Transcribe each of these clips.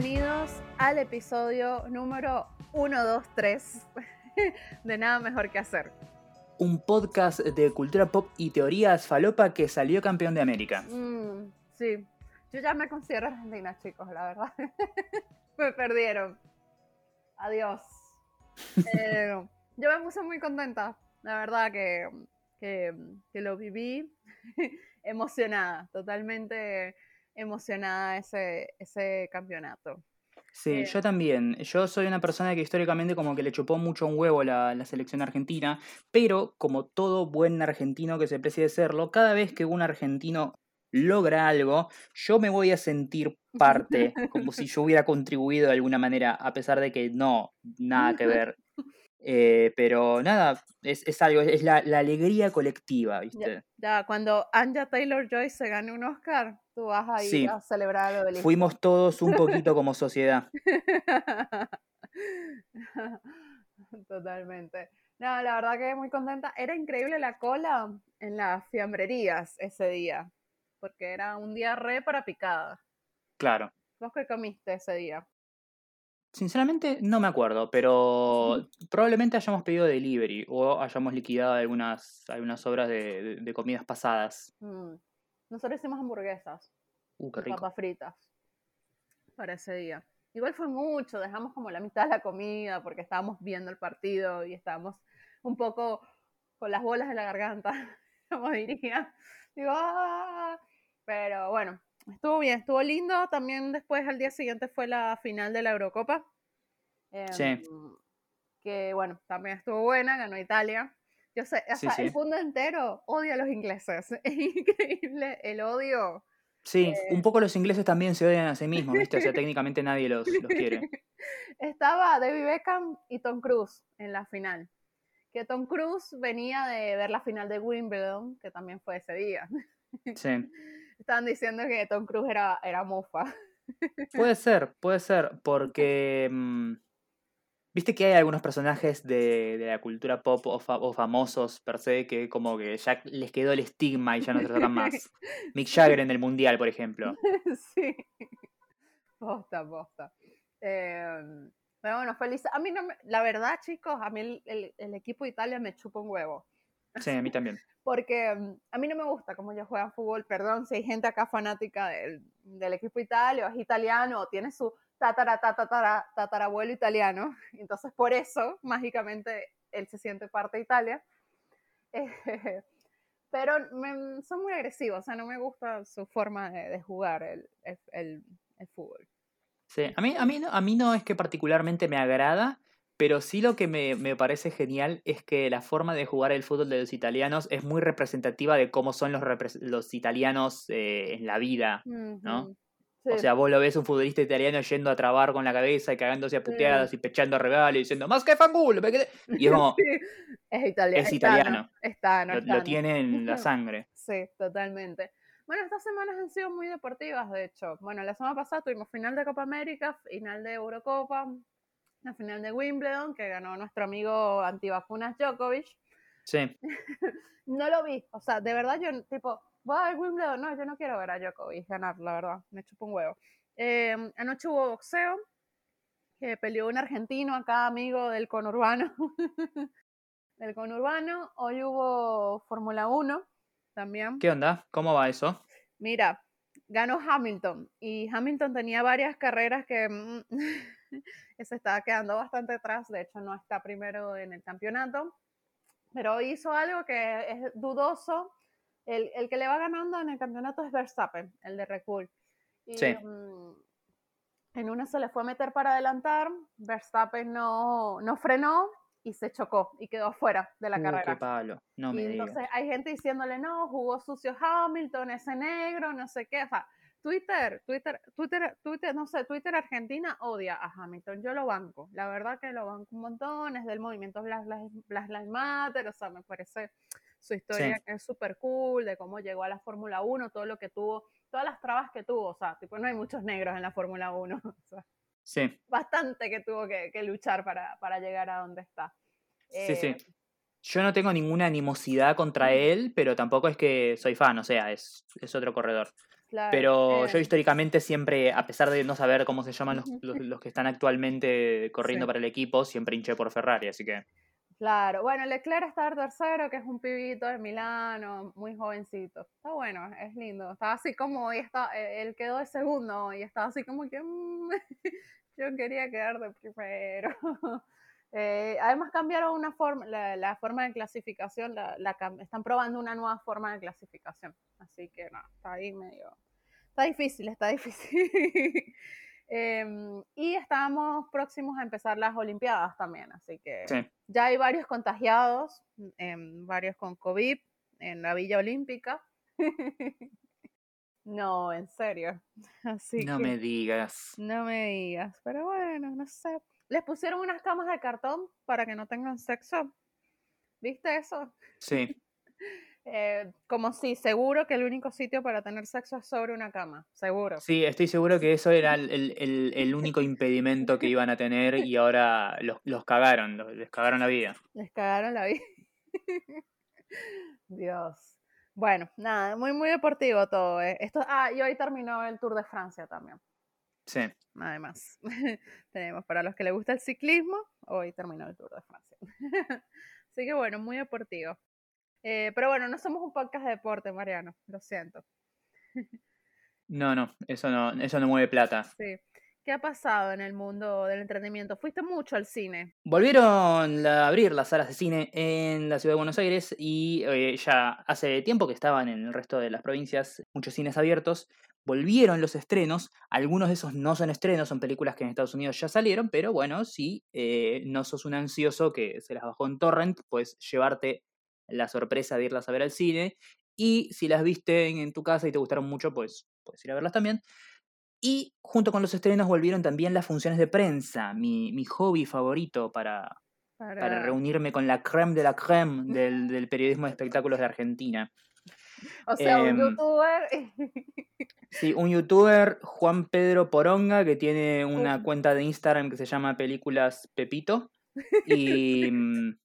Bienvenidos al episodio número 123 de Nada Mejor que Hacer. Un podcast de cultura pop y teorías falopa que salió campeón de América. Mm, sí, yo ya me considero argentina, chicos, la verdad. me perdieron. Adiós. Eh, yo me puse muy contenta, la verdad que, que, que lo viví emocionada, totalmente emocionada ese, ese campeonato. Sí, Eh, yo también. Yo soy una persona que históricamente como que le chupó mucho un huevo la, la selección argentina, pero como todo buen argentino que se precie de serlo, cada vez que un argentino logra algo, yo me voy a sentir parte, como si yo hubiera contribuido de alguna manera, a pesar de que no, nada que ver. Eh, pero nada, es, es algo, es la, la alegría colectiva, ¿viste? Ya, cuando Anja Taylor Joy se gane un Oscar, tú vas a ir Sí. a celebrar del Fuimos todos un poquito como sociedad. Totalmente. No, la verdad que muy contenta. Era increíble la cola en las fiambrerías ese día, porque era un día re para picada. Claro. ¿Vos qué comiste ese día? Sinceramente no me acuerdo, pero probablemente hayamos pedido delivery o hayamos liquidado algunas, algunas obras de, de- de comidas pasadas. Mm, Nosotros hicimos hamburguesas Uh, qué y rico. papas fritas para ese día. Igual fue mucho, dejamos como la mitad de la comida porque estábamos viendo el partido y estábamos un poco con las bolas de la garganta, como diría. Digo, "Ah". pero bueno, estuvo bien, estuvo lindo. También después al día siguiente fue la final de la Eurocopa. Sí. em, Que bueno, también estuvo buena, ganó Italia. Yo sé, o Sí, sea, el sí. mundo entero odia a los ingleses. Es increíble el odio. Sí, eh, un poco los ingleses también se odian a sí mismos, ¿viste? O sea, técnicamente nadie los, los quiere. Estaba David Beckham y Tom Cruise en la final. Que Tom Cruise venía de ver la final de Wimbledon, que también fue ese día. Sí. Estaban diciendo que Tom Cruise era, era mofa. Puede ser, puede ser, porque... mm, Viste que hay algunos personajes de, de la cultura pop o, fa- o famosos per se que como que ya les quedó el estigma y ya no se tratan más. Mick Jagger en el Mundial, por ejemplo. sí. Posta, posta. Em, pero bueno, feliz. A mí no me- la verdad, chicos, a mí el, el- el equipo de Italia me chupa un huevo. Sí, a mí también. porque mm, a mí no me gusta cómo ellos juegan fútbol, perdón, si hay gente acá fanática del, del equipo italiano, es italiano, o tiene su tatara, tatara, tatarabuelo italiano, entonces por eso, mágicamente, él se siente parte de Italia. Eh, pero me- son muy agresivos, o sea, no me gusta su forma de, de jugar el, el- fútbol. Sí, a mí, a, mí, no- a mí no es que particularmente me agrada, pero sí lo que me, me parece genial es que la forma de jugar el fútbol de los italianos es muy representativa de cómo son los, los italianos eh, en la vida. ¿no? Sí. sea, vos lo ves un futbolista italiano yendo a trabar con la cabeza y cagándose a puteadas y pechando a regalo y diciendo más que fangulo. me quedé". Y es como, Sí, es italiano. es italiano. Está, no, lo, está, lo tiene en la sangre. Sí, totalmente. Bueno, estas semanas han sido muy deportivas, de hecho. Bueno, la semana pasada tuvimos final de Copa América, final de Eurocopa, la final de Wimbledon, que ganó nuestro amigo antivacunas Djokovic. Sí, No lo vi, o sea, de verdad yo, tipo, voy a Wimbledon, no, yo no quiero ver a Djokovic ganar, la verdad, me chupo un huevo. Eh, anoche hubo boxeo, que peleó un argentino acá, amigo del conurbano, del conurbano. Hoy hubo Fórmula 1 también. ¿qué onda? ¿Cómo va eso? Mira, ganó Hamilton y Hamilton tenía varias carreras que, mm, que se estaba quedando bastante atrás, de hecho no está primero en el campeonato, pero hizo algo que es dudoso. El, el que le va ganando en el campeonato es Verstappen, el de Red Bull. Y, Sí. mm, en una se le fue a meter para adelantar, Verstappen no, no frenó y se chocó y quedó fuera de la Uh, carrera. qué palo. No me Y entonces hay gente diciéndole, no, jugó sucio Hamilton, ese negro, no sé qué. O sea, Twitter, Twitter, Twitter, Twitter, no sé, Twitter Argentina odia a Hamilton. Yo lo banco. La verdad que lo banco un montón. Es del movimiento Black Lives Matter. O sea, me parece su historia que es súper cool, de cómo llegó a la Fórmula 1, todo lo que tuvo, todas las trabas que tuvo. O sea, tipo, no hay muchos negros en la Fórmula 1. O sea, Sí, bastante que tuvo que, que luchar para, para llegar a donde está. sí, sí. Eh, Yo no tengo ninguna animosidad contra él, pero tampoco es que soy fan, o sea, es, es otro corredor. Claro, Pero yo eh, históricamente siempre, a pesar de no saber cómo se llaman los, los- los que están actualmente corriendo Sí. para el equipo, siempre hinché por Ferrari, así que Claro, bueno, Leclerc está tercero, que es un pibito de Milano, muy jovencito. Está bueno, es lindo. Está así como, y está, eh, él quedó de segundo y está así como que mm, yo quería quedar de primero. Eh, además cambiaron una forma, la, la forma de clasificación, la, están probando una nueva forma de clasificación. Así que no, está ahí medio, está difícil, está difícil. Em, y estamos próximos a empezar las Olimpiadas también, así que sí. ya hay varios contagiados, em, varios con COVID en la Villa Olímpica. no, en serio. Así No que me digas. no me digas, pero bueno, no sé. Les pusieron unas camas de cartón para que no tengan sexo. ¿Viste eso? Sí, Eh, como si seguro que el único sitio para tener sexo es sobre una cama, seguro. sí, estoy seguro que eso era el, el- el- el único impedimento que iban a tener y ahora los, los cagaron, los- les cagaron la vida. Les cagaron la vida. Dios. Bueno, nada, muy, muy deportivo todo. eh. Esto, ah, y hoy terminó el Tour de Francia también. Sí. Además, tenemos para los que les gusta el ciclismo, hoy terminó el Tour de Francia. Así que bueno, muy deportivo. Eh, pero bueno, no somos un podcast de deporte, Mariano, lo siento. No, no, eso no, eso no mueve plata. Sí. ¿Qué ha pasado en el mundo del entretenimiento? ¿Fuiste mucho al cine? Volvieron a abrir las salas de cine en la ciudad de Buenos Aires y eh, ya hace tiempo que estaban en el resto de las provincias muchos cines abiertos. Volvieron los estrenos, algunos de esos no son estrenos, son películas que en Estados Unidos ya salieron, pero bueno, si eh, no sos un ansioso que se las bajó en torrent, pues llevarte la sorpresa de irlas a ver al cine. Y si las viste en, en tu casa y te gustaron mucho, pues puedes ir a verlas también. Y junto con los estrenos volvieron también las funciones de prensa, mi, mi hobby favorito para, Para, para reunirme con la creme de la creme del, del periodismo de espectáculos de Argentina. O sea, un em, youtuber. Sí, un youtuber, Juan Pedro Poronga, que tiene una cuenta de Instagram que se llama Películas Pepito. Y mm,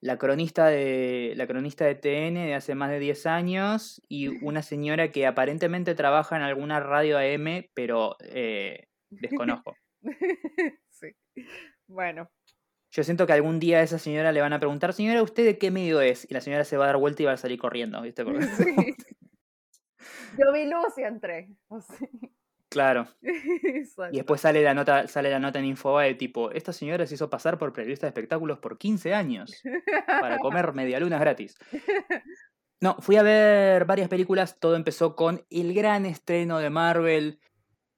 la cronista de la cronista de TN de hace más de 10 años y una señora que aparentemente trabaja en alguna radio AM, pero eh, desconozco. sí. Bueno, Yo siento que algún día a esa señora le van a preguntar, señora, ¿usted de qué medio es? Y la señora se va a dar vuelta y va a salir corriendo, ¿viste? Porque- sí. Yo vi luz y entré. o sea, claro. exacto. Y después sale la nota, sale la nota en Infobae tipo, esta señora se hizo pasar por periodista de espectáculos por 15 años para comer medialunas gratis. No, fui a ver varias películas, todo empezó con el gran estreno de Marvel,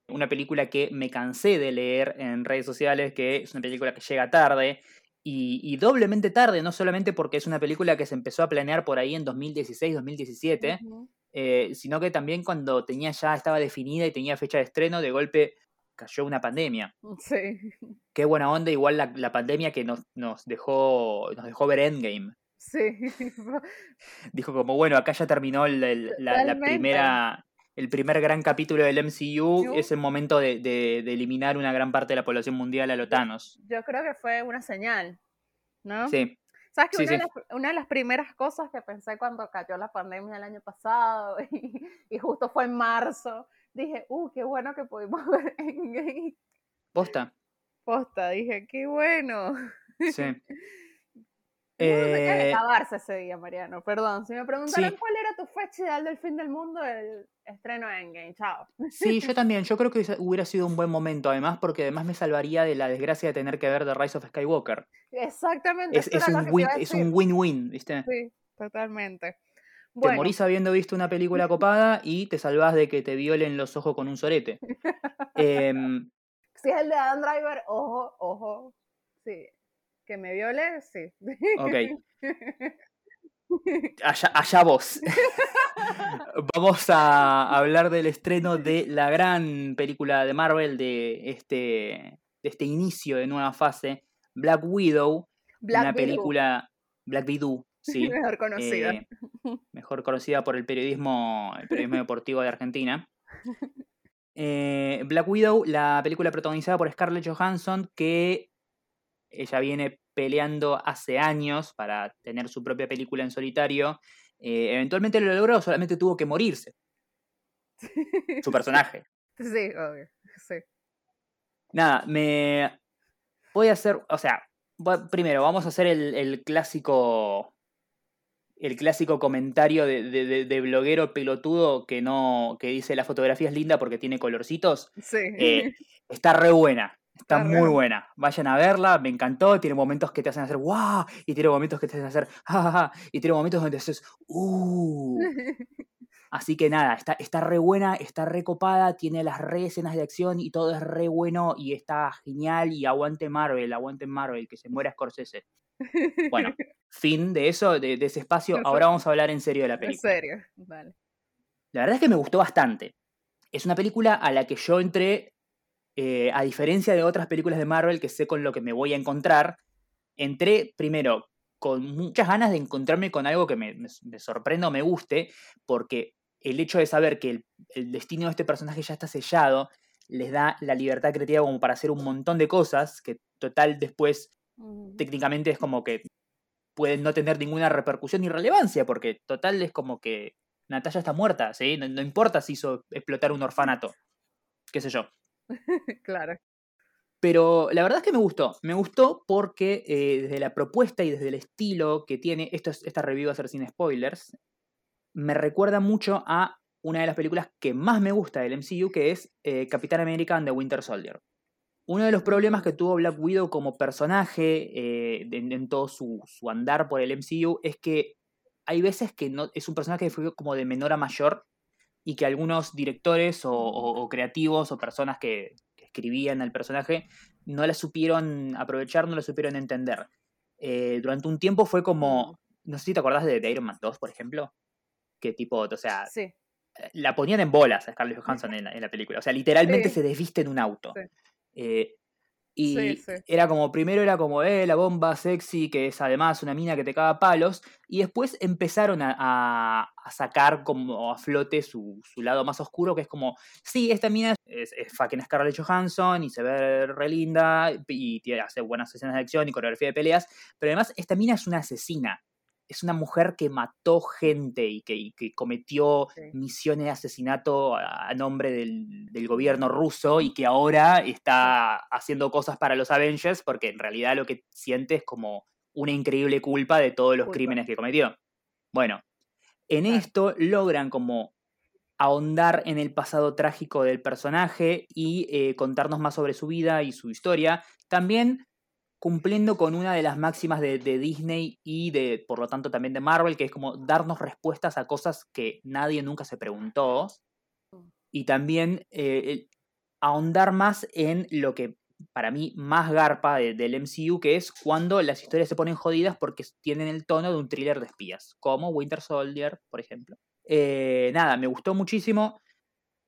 una película que me cansé de leer en redes sociales, que es una película que llega tarde, y, y doblemente tarde, no solamente porque es una película que se empezó a planear por ahí en 2016, 2017, Ujú. Eh, sino que también cuando tenía ya estaba definida y tenía fecha de estreno, de golpe cayó una pandemia. Sí, Qué buena onda, igual la, la pandemia que nos, nos dejó nos dejó ver Endgame. sí. Dijo como, bueno, acá ya terminó el- el- la, primera, el primer gran capítulo del MCU, Yo- es el momento de, de- de eliminar una gran parte de la población mundial a los Thanos. Yo creo que fue una señal, ¿no? Sí, ¿Sabes que Sí, una, De las, una de las primeras cosas que pensé cuando cayó la pandemia el año pasado y, y justo fue en marzo, dije, uh, qué bueno que pudimos ver en posta. posta, dije, qué bueno. Sí. Mundo tenía que Eh, acabarse ese día, Mariano, perdón. Si me preguntaran Sí. cuál era tu fecha ideal del fin del mundo, el estreno de Endgame, chao. Sí, yo también. Yo creo que hubiera sido un buen momento, además, porque además me salvaría de la desgracia de tener que ver The Rise of Skywalker. Exactamente. Es, un win, es win-win, ¿viste? Sí, totalmente. Te Bueno, morís habiendo visto una película copada y te salvás de que te violen los ojos con un sorete. Em, si es el de Adam Driver, ojo, ojo. Sí. Que me viole, sí. ok, allá, allá vos. Vamos a hablar del estreno de la gran película de Marvel de este, de este inicio de nueva fase, Black Widow, Black una Widow, película Black Widow, sí, mejor conocida. eh, mejor conocida por el periodismo, el periodismo deportivo de Argentina. Eh, Black Widow, la película protagonizada por Scarlett Johansson, que ella viene peleando hace años para tener su propia película en solitario. Eh, eventualmente lo logró, solamente tuvo que morirse su personaje. Sí, obvio, sí. Nada, me voy a hacer, o sea, primero vamos a hacer el, el clásico el clásico comentario de, de, de, bloguero pelotudo que no que dice la fotografía es linda porque tiene colorcitos. Sí. Eh, está re buena. Está, muy buena. Vayan a verla, me encantó. Tiene momentos que te hacen hacer ¡wow! Y tiene momentos que te hacen hacer ¡ja, Y tiene momentos donde haces ¡uh! Así que nada, está, está re buena, está re copada, tiene las re escenas de acción y todo es re bueno y está genial. Y aguante Marvel, aguante Marvel, que se muera Scorsese. Bueno, fin de eso, de, ese espacio. Ahora vamos a hablar en serio de la película. En serio, vale. La verdad es que me gustó bastante. Es una película a la que yo entré, eh, a diferencia de otras películas de Marvel que sé con lo que me voy a encontrar, entré primero con muchas ganas de encontrarme con algo que me, me, sorprenda o me guste, porque el hecho de saber que el, el, destino de este personaje ya está sellado les da la libertad creativa como para hacer un montón de cosas que total después técnicamente es como que pueden no tener ninguna repercusión ni relevancia, porque total es como que Natalia está muerta, ¿sí? No, importa si hizo explotar un orfanato, qué sé yo. claro. Pero la verdad es que me gustó. Me gustó porque eh, desde la propuesta y desde el estilo que tiene, esta review sin spoilers, me recuerda mucho a una de las películas que más me gusta del MCU, que es eh, Capitán América and the Winter Soldier. Uno de los problemas que tuvo Black Widow como personaje eh, en, todo su, andar por el MCU es que hay veces que no, es un personaje que fue como de menor a mayor y que algunos directores o, creativos o personas que, escribían al personaje no la supieron aprovechar, no la supieron entender. Eh, durante un tiempo fue como, no sé si te acordás de, Iron Man 2, por ejemplo, que tipo, o sea, sí. la ponían en bolas a Scarlett Johansson en la, película, o sea, literalmente se desviste en un auto. Eh, y era como, primero era como, eh, la bomba sexy, que es además una mina que te caga palos, y después empezaron a, sacar como a flote su, lado más oscuro, que es como, sí, esta mina es, es fucking Scarlett Johansson y se ve re linda y tiene, hace buenas escenas de acción y coreografía de peleas, pero además esta mina es una asesina es una mujer que mató gente y que, cometió misiones de asesinato a, nombre del, gobierno ruso y que ahora está haciendo cosas para los Avengers porque en realidad lo que siente es como una increíble culpa de todos los crímenes que cometió. Bueno, en esto logran como ahondar en el pasado trágico del personaje y eh, contarnos más sobre su vida y su historia. También cumpliendo con una de las máximas de, Disney y de, por lo tanto, también de Marvel, que es como darnos respuestas a cosas que nadie nunca se preguntó. Y también eh, ahondar más en lo que para mí más garpa del MCU, que es cuando las historias se ponen jodidas porque tienen el tono de un thriller de espías, como Winter Soldier, por ejemplo. Eh, nada, me gustó muchísimo.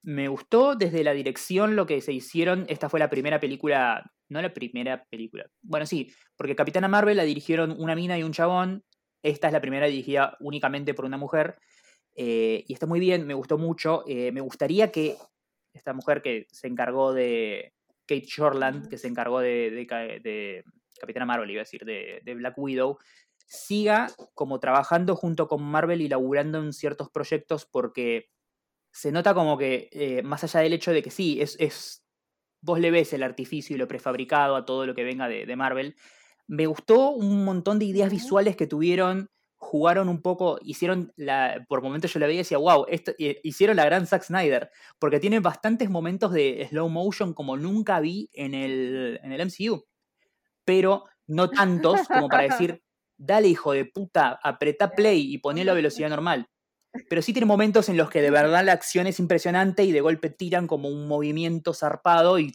Me gustó desde la dirección lo que se hicieron. Esta fue la primera película no la primera película. Bueno, sí, porque Capitana Marvel la dirigieron una mina y un chabón. Esta es la primera dirigida únicamente por una mujer. Eh, y está muy bien, me gustó mucho. Eh, me gustaría que esta mujer que se encargó de. Kate Shortland, que se encargó de, Capitana Marvel, iba a decir, de, Black Widow, siga como trabajando junto con Marvel y laburando en ciertos proyectos porque se nota como que, eh, más allá del hecho de que sí, es, es vos le ves el artificio y lo prefabricado a todo lo que venga de, Marvel. Me gustó un montón de ideas visuales que tuvieron, jugaron un poco, hicieron la, por momentos yo la veía y decía, wow, esto, eh, hicieron la gran Zack Snyder, porque tiene bastantes momentos de slow motion como nunca vi en el, en el MCU, pero no tantos como para decir, dale hijo de puta, apretá play y ponelo a velocidad normal. Pero sí tiene momentos en los que de verdad la acción es impresionante y de golpe tiran como un movimiento zarpado y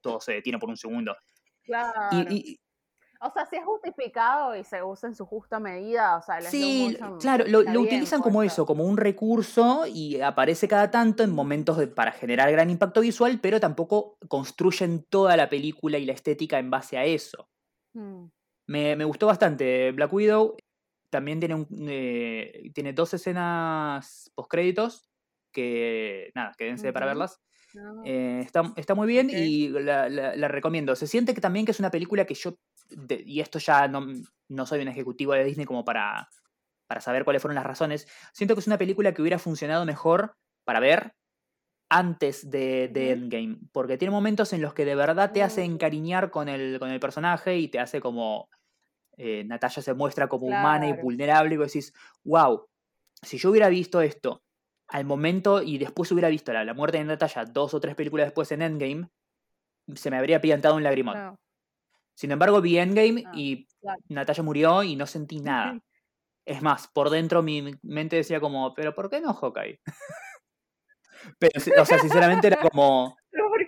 todo se detiene por un segundo. Claro. o sea, si es justificado y se usa en su justa medida, o sea, Sí, claro, lo, utilizan como eso, como un recurso y aparece cada tanto en momentos para generar gran impacto visual, pero tampoco construyen toda la película y la estética en base a eso. Mm. Me, me, gustó bastante Black Widow también tiene, un, eh, tiene dos escenas postcréditos que, nada, quédense para verlas. Eh, está, está, muy bien y la, la, recomiendo. Se siente que también que es una película que yo, y esto ya no, no, soy un ejecutivo de Disney como para, para saber cuáles fueron las razones, siento que es una película que hubiera funcionado mejor para ver antes de, de. Endgame, porque tiene momentos en los que de verdad te hace encariñar con el, con el personaje y te hace como... eh, Natalia se muestra como humana y vulnerable y vos decís, wow, si yo hubiera visto esto al momento y después hubiera visto la, la muerte de Natalia dos o tres películas después en Endgame, se me habría piantado un lagrimón. No, Sin embargo, vi Endgame y claro. Natalia murió y no sentí nada. Es más, por dentro mi mente decía como, pero ¿por qué no Hawkeye? pero, o sea, sinceramente era como, Pero ¿por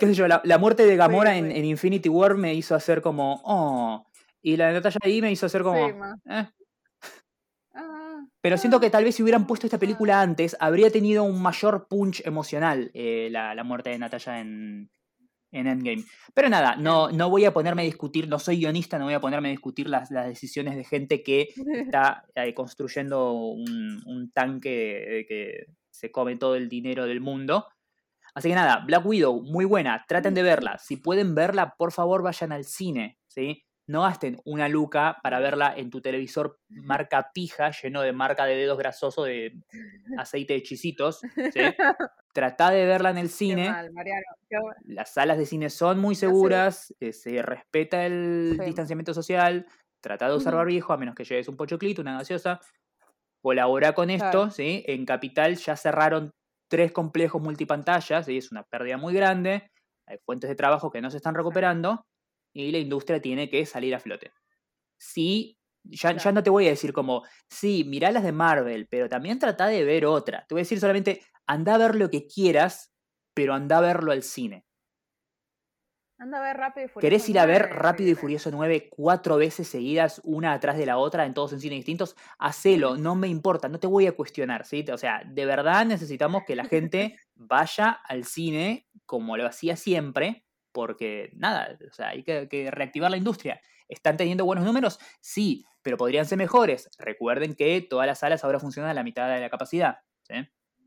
qué sé yo, la, la muerte de Gamora en Infinity War me hizo hacer como, oh, y la de Natalia ahí me hizo hacer como, Sí, eh. Ah, Pero siento ah, que tal vez si hubieran puesto esta ah. película antes, habría tenido un mayor punch emocional eh, la, la muerte de Natalia en, en Endgame. Pero nada, no, no voy a ponerme a discutir, no soy guionista, no voy a ponerme a discutir las, las decisiones de gente que está eh, construyendo un, un tanque que se come todo el dinero del mundo. Así que nada, Black Widow, muy buena, traten de verla. Si pueden verla, por favor vayan al cine, ¿sí? No gasten una luca para verla en tu televisor marca pija, lleno de marca de dedos grasosos de aceite de chisitos, ¿sí? Tratá de verla en el Qué cine. mal, Mariano. qué mal. Las salas de cine son muy seguras, eh, se respeta el Sí. distanciamiento social, trata de usar barbijo a menos que lleves un pochoclito, una gaseosa. Colabora con esto, Claro. ¿sí? En Capital ya cerraron tres complejos multipantallas, y es una pérdida muy grande. Hay fuentes de trabajo que no se están recuperando y la industria tiene que salir a flote. Sí, ya, ya no te voy a decir como, sí, mirá las de Marvel, pero también trata de ver otra. Te voy a decir solamente, anda a ver lo que quieras, pero anda a verlo al cine. Anda a ver Rápido y Furioso. ¿Querés ir a ver 9, Rápido y. Furioso 9 cuatro veces seguidas, una atrás de la otra, en todos en cines distintos? Hacelo, no me importa, no te voy a cuestionar, ¿sí? O sea, de verdad necesitamos que la gente vaya al cine como lo hacía siempre, porque nada, o sea, hay que, que reactivar la industria. ¿Están teniendo buenos números? Sí, pero podrían ser mejores. Recuerden que todas las salas ahora funcionan a la mitad de la capacidad, ¿sí?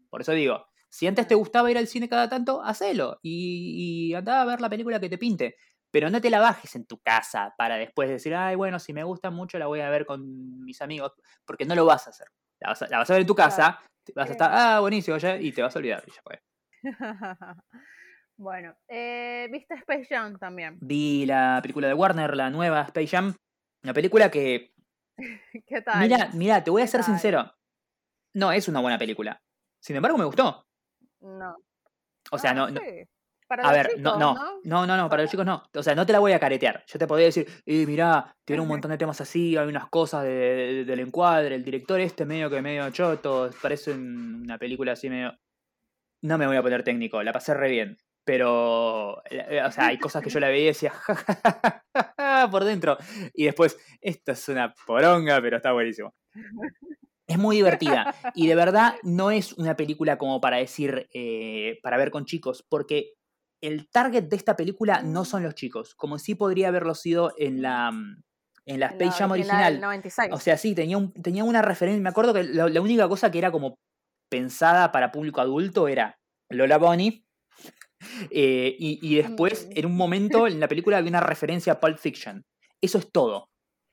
Por eso digo, si antes te gustaba ir al cine cada tanto, hacelo y, y anda a ver la película que te pinte. Pero no te la bajes en tu casa para después decir, ay, bueno, si me gusta mucho la voy a ver con mis amigos, porque no lo vas a hacer. La vas a, la vas a ver en tu casa, vas a Sí. estar, ah, buenísimo, ya, y te vas a olvidar. y ya fue. bueno, eh, ¿viste Space Jam también? Vi la película de Warner, la nueva Space Jam, una película que, ¿Qué tal? mira, mira, te voy a ¿Qué ser tal? sincero, no es una buena película. Sin embargo, me gustó. No. O sea, Ah, no, no, sí. Para A los ver, no, chicos, no, ¿no? no, no, no, para los chicos no. O sea, no te la voy a caretear. Yo te podría decir, eh, mirá, tiene un montón de temas así, hay unas cosas de- de- del encuadre, el director este medio que medio choto, parece un- una película así medio... No me voy a poner técnico, la pasé re bien. Pero, eh, o sea, hay cosas que yo la veía y decía, por dentro. Y después, esto es una poronga, pero está buenísimo. Es muy divertida. Y de verdad no es una película como para decir, eh, para ver con chicos, porque el target de esta película no son los chicos, como sí podría haberlo sido en la, mm, en la Space Jam original. del 96. O sea, sí, tenía, un, tenía una referencia. Me acuerdo que la, la única cosa que era como pensada para público adulto era Lola Bonnie. Eh, y, y después, en un momento en la película había una referencia a Pulp Fiction. Eso es todo.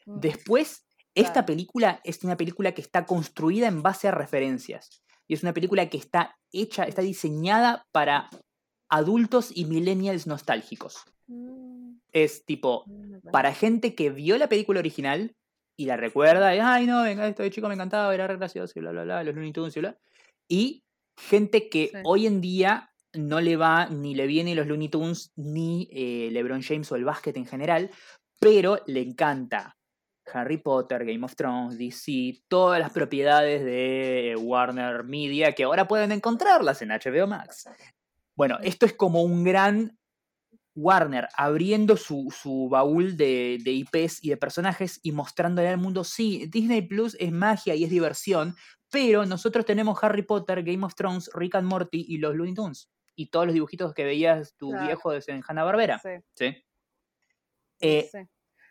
Después, esta película es una película que está construida en base a referencias. Y es una película que está hecha, está diseñada para adultos y millennials nostálgicos. mm, Es tipo, mm, para gente que vio la película original y la recuerda, y, ay no, venga, esto de chico me encantaba, era re gracioso, y bla, bla, bla, los Looney Tunes y bla. Y gente que Sí. hoy en día no le va ni le viene los Looney Tunes ni eh, LeBron James o el básquet en general, pero le encanta Harry Potter, Game of Thrones, DC, todas las propiedades de Warner Media que ahora pueden encontrarlas en HBO Max. Bueno, esto es como un gran Warner abriendo su, su baúl de, de IPs y de personajes y mostrándole al mundo, sí, Disney Plus es magia y es diversión, pero nosotros tenemos Harry Potter, Game of Thrones, Rick and Morty y los Looney Tunes. Y todos los dibujitos que veías tu Claro. viejo desde en Hanna-Barbera. Sí, ¿sí? sí, Eh, sí.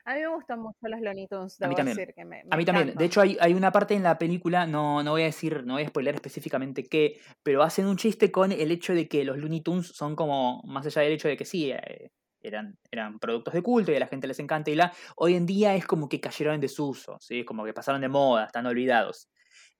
A mí me gustan mucho los Looney Tunes, A mí debo también. decir que me, A mí también. De hecho, hay, hay una parte en la película, no, no voy a decir, no voy a spoiler específicamente qué, pero hacen un chiste con el hecho de que los Looney Tunes son como, más allá del hecho de que sí, eh, eran, eran productos de culto y a la gente les encanta y la, hoy en día es como que cayeron en desuso, ¿sí? como que pasaron de moda, están olvidados.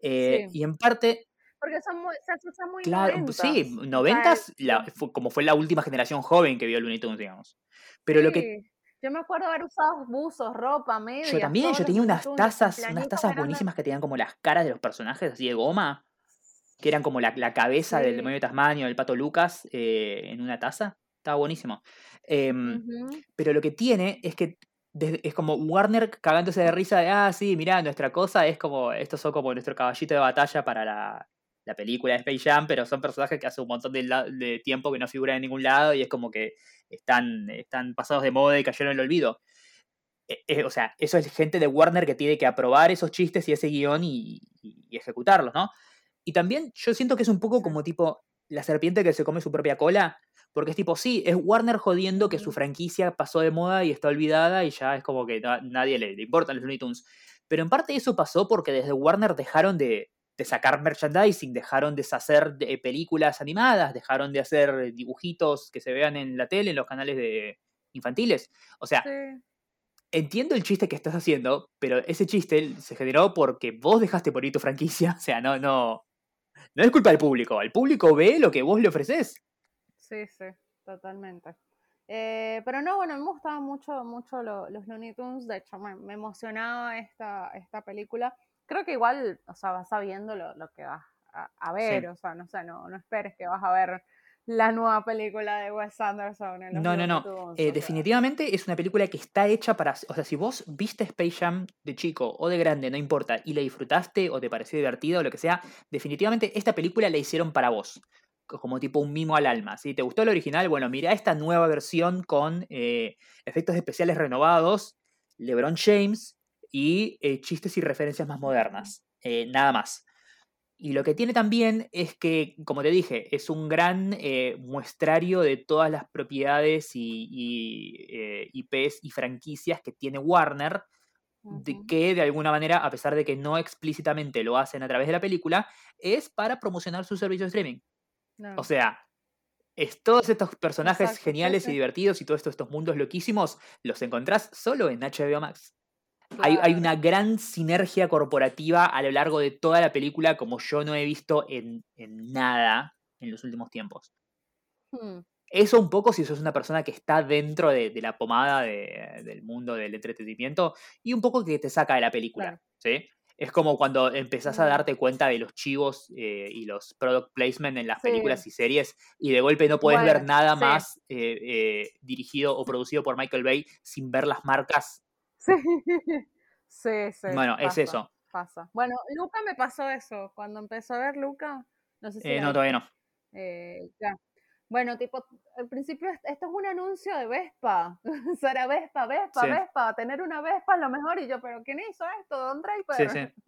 Eh, Sí. Y en parte, porque son muy, se asocia muy Claro, noventas. sí, O sea, noventas, la- fue- como fue la última generación joven que vio Looney Tunes, digamos. Pero lo que. Yo me acuerdo haber usado buzos, ropa, medias. yo también, yo tenía unas tazas, unas tazas buenísimas que tenían como las caras de los personajes así de goma, que eran como la, la cabeza del demonio de Tasmanio, del pato Lucas, eh, en una taza. Estaba buenísimo. Em. Pero lo que tiene es que desde- es como Warner cagándose de risa de, ah, sí, mirá, nuestra cosa es como, estos son como nuestro caballito de batalla para la, la película de Space Jam, pero son personajes que hace un montón de, tiempo que no figuran en ningún lado y es como que están, están pasados de moda y cayeron en el olvido. Eh, eh, o sea, eso es gente de Warner que tiene que aprobar esos chistes y ese guion y, y- y ejecutarlos, ¿no? Y también yo siento que es un poco como tipo la serpiente que se come su propia cola, porque es tipo, sí, es Warner jodiendo que su franquicia pasó de moda y está olvidada y ya es como que na- nadie le, le importan los Looney Tunes. Pero en parte eso pasó porque desde Warner dejaron de, de sacar merchandising, dejaron de hacer de- películas animadas, dejaron de hacer dibujitos que se vean en la tele, en los canales de infantiles. O sea, Sí. entiendo el chiste que estás haciendo, pero ese chiste se generó porque vos dejaste por ir tu franquicia. O sea, no, no. No es culpa del público. El público ve lo que vos le ofreces. Sí, sí, totalmente. Eh, pero no, bueno, me gustaban mucho, mucho lo- los Looney Tunes, de hecho me, me emocionaba esta, esta película. Creo que igual, o sea, vas sabiendo lo, lo que vas a, a ver, o sea, no no, no esperes que vas a ver la nueva película de Wes Anderson. en los No, no, no. Eh, definitivamente es una película que está hecha para. O sea, si vos viste Space Jam de chico o de grande, no importa, y la disfrutaste o te pareció divertida o lo que sea, definitivamente esta película la hicieron para vos. co- Como tipo un mimo al alma. Si te gustó el original, bueno, mira esta nueva versión con eh, efectos especiales renovados, LeBron James y eh, chistes y referencias más modernas. Eh, nada más. Y lo que tiene también es que, como te dije, es un gran eh, muestrario de todas las propiedades y, y, IPs y franquicias que tiene Warner, de que de alguna manera, a pesar de que no explícitamente lo hacen a través de la película, es para promocionar su servicio de streaming. No. O sea, es todos estos personajes Exacto, geniales y divertidos y todos estos, estos mundos loquísimos los encontrás solo en HBO Max. Hay, una gran sinergia corporativa a lo largo de toda la película como yo no he visto en, en nada en los últimos tiempos. Hmm, Eso un poco si sos una persona que está dentro de, de la pomada de- del mundo del entretenimiento y un poco que te saca de la película. Claro. ¿sí? Es como cuando empezás a Mm. darte cuenta de los chivos eh, y los product placement en las Sí. películas y series y de golpe no puedes ver nada sí. más eh, eh, dirigido o producido por Michael Bay sin ver las marcas. Sí, sí, sí. Bueno, es eso. Pasa. Bueno, Luca me pasó eso. Cuando empezó a ver Luca, no sé si Eh, no, todavía no. Eh, ya. Bueno, tipo, al principio est- esto es un anuncio de Vespa. Será Vespa, Vespa, Sí. Vespa. Tener una Vespa es lo mejor. Y yo, ¿pero quién hizo esto? Don Draper. Sí, sí.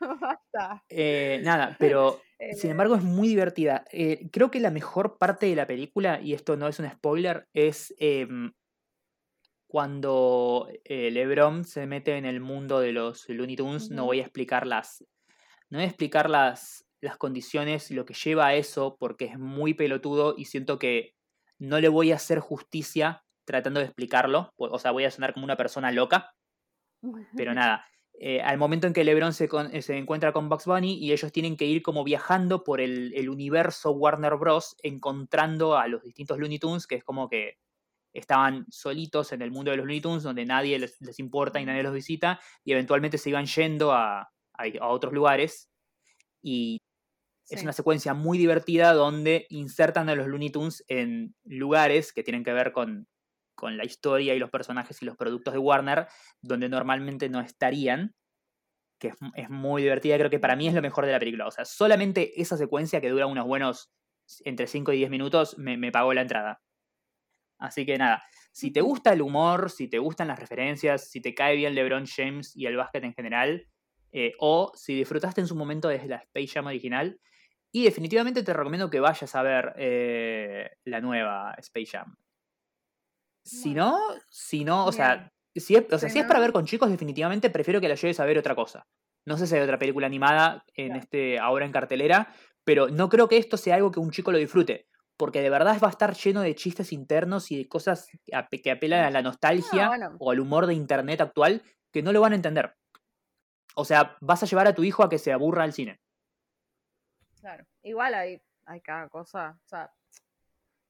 Basta. Eh, nada, pero sin Eh, embargo es muy divertida. Eh, creo que la mejor parte de la película, y esto no es un spoiler, es em, cuando eh, LeBron se mete en el mundo de los Looney Tunes. No voy a explicar las. No voy a explicar las, las condiciones y lo que lleva a eso, porque es muy pelotudo y siento que no le voy a hacer justicia tratando de explicarlo. O sea, voy a sonar como una persona loca. Pero nada, eh, al momento en que LeBron se, con- eh, se encuentra con Bugs Bunny y ellos tienen que ir como viajando por el, el universo Warner Bros. encontrando a los distintos Looney Tunes, que es como que estaban solitos en el mundo de los Looney Tunes, donde nadie les, les importa y nadie los visita, y eventualmente se iban yendo a, a- a otros lugares. Y es una secuencia muy divertida donde insertan a los Looney Tunes en lugares que tienen que ver con, con la historia y los personajes y los productos de Warner, donde normalmente no estarían, que es, es muy divertida, creo que para mí es lo mejor de la película. O sea, solamente esa secuencia que dura unos buenos entre 5 y 10 minutos me, me pagó la entrada. Así que nada, si te gusta el humor, si te gustan las referencias, si te cae bien LeBron James y el básquet en general, eh, o si disfrutaste en su momento desde la Space Jam original, y definitivamente te recomiendo que vayas a ver eh, la nueva Space Jam. Si no, si no, o sea, si es, o sea, Si es para ver con chicos, definitivamente prefiero que la lleves a ver otra cosa. No sé si hay otra película animada en este, ahora en cartelera, pero no creo que esto sea algo que un chico lo disfrute. Porque de verdad va a estar lleno de chistes internos y de cosas que ape- que apelan a la No, nostalgia bueno. o al humor de internet actual que no lo van a entender. O sea, vas a llevar a tu hijo a que se aburra al cine. Claro, igual hay, hay cada cosa, o sea,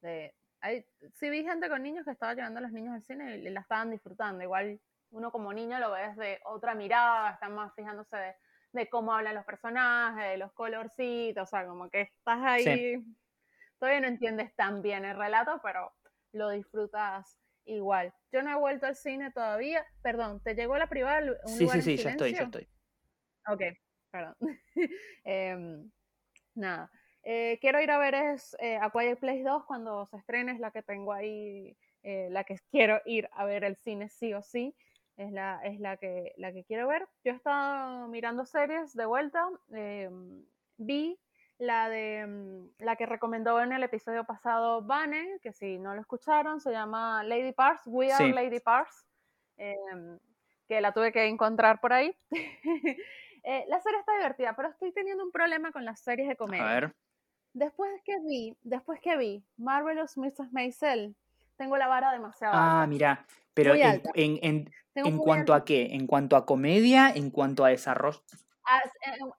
de, hay, sí vi gente con niños que estaba llevando a los niños al cine y la estaban disfrutando, igual uno como niño lo ve desde otra mirada, están más fijándose de, de cómo hablan los personajes, de los colorcitos, o sea, como que estás ahí, todavía no entiendes tan bien el relato, pero lo disfrutas igual. Yo no he vuelto al cine todavía, perdón, ¿te llegó la privada? Un sí, sí, sí, ya estoy, ya estoy. Ok, perdón. Em, nada. Eh, quiero ir a ver es eh, A Quiet Place 2 cuando se estrene, es la que tengo ahí, eh, la que quiero ir a ver el cine sí o sí, es la, es la, que, la que quiero ver. Yo he estado mirando series de vuelta, em, vi la de mm, la que recomendó en el episodio pasado Vane, que si no lo escucharon, se llama Lady Pars, We Are Lady Pars, em, que la tuve que encontrar por ahí. Eh, la serie está divertida, pero estoy teniendo un problema con las series de comedia. A ver. Después que vi, después que vi Marvelous Mrs. Maisel, tengo la vara demasiado Ah, mira, pero en, en, en, cuanto a qué? ¿En cuanto a comedia? ¿En cuanto a desarrollo? en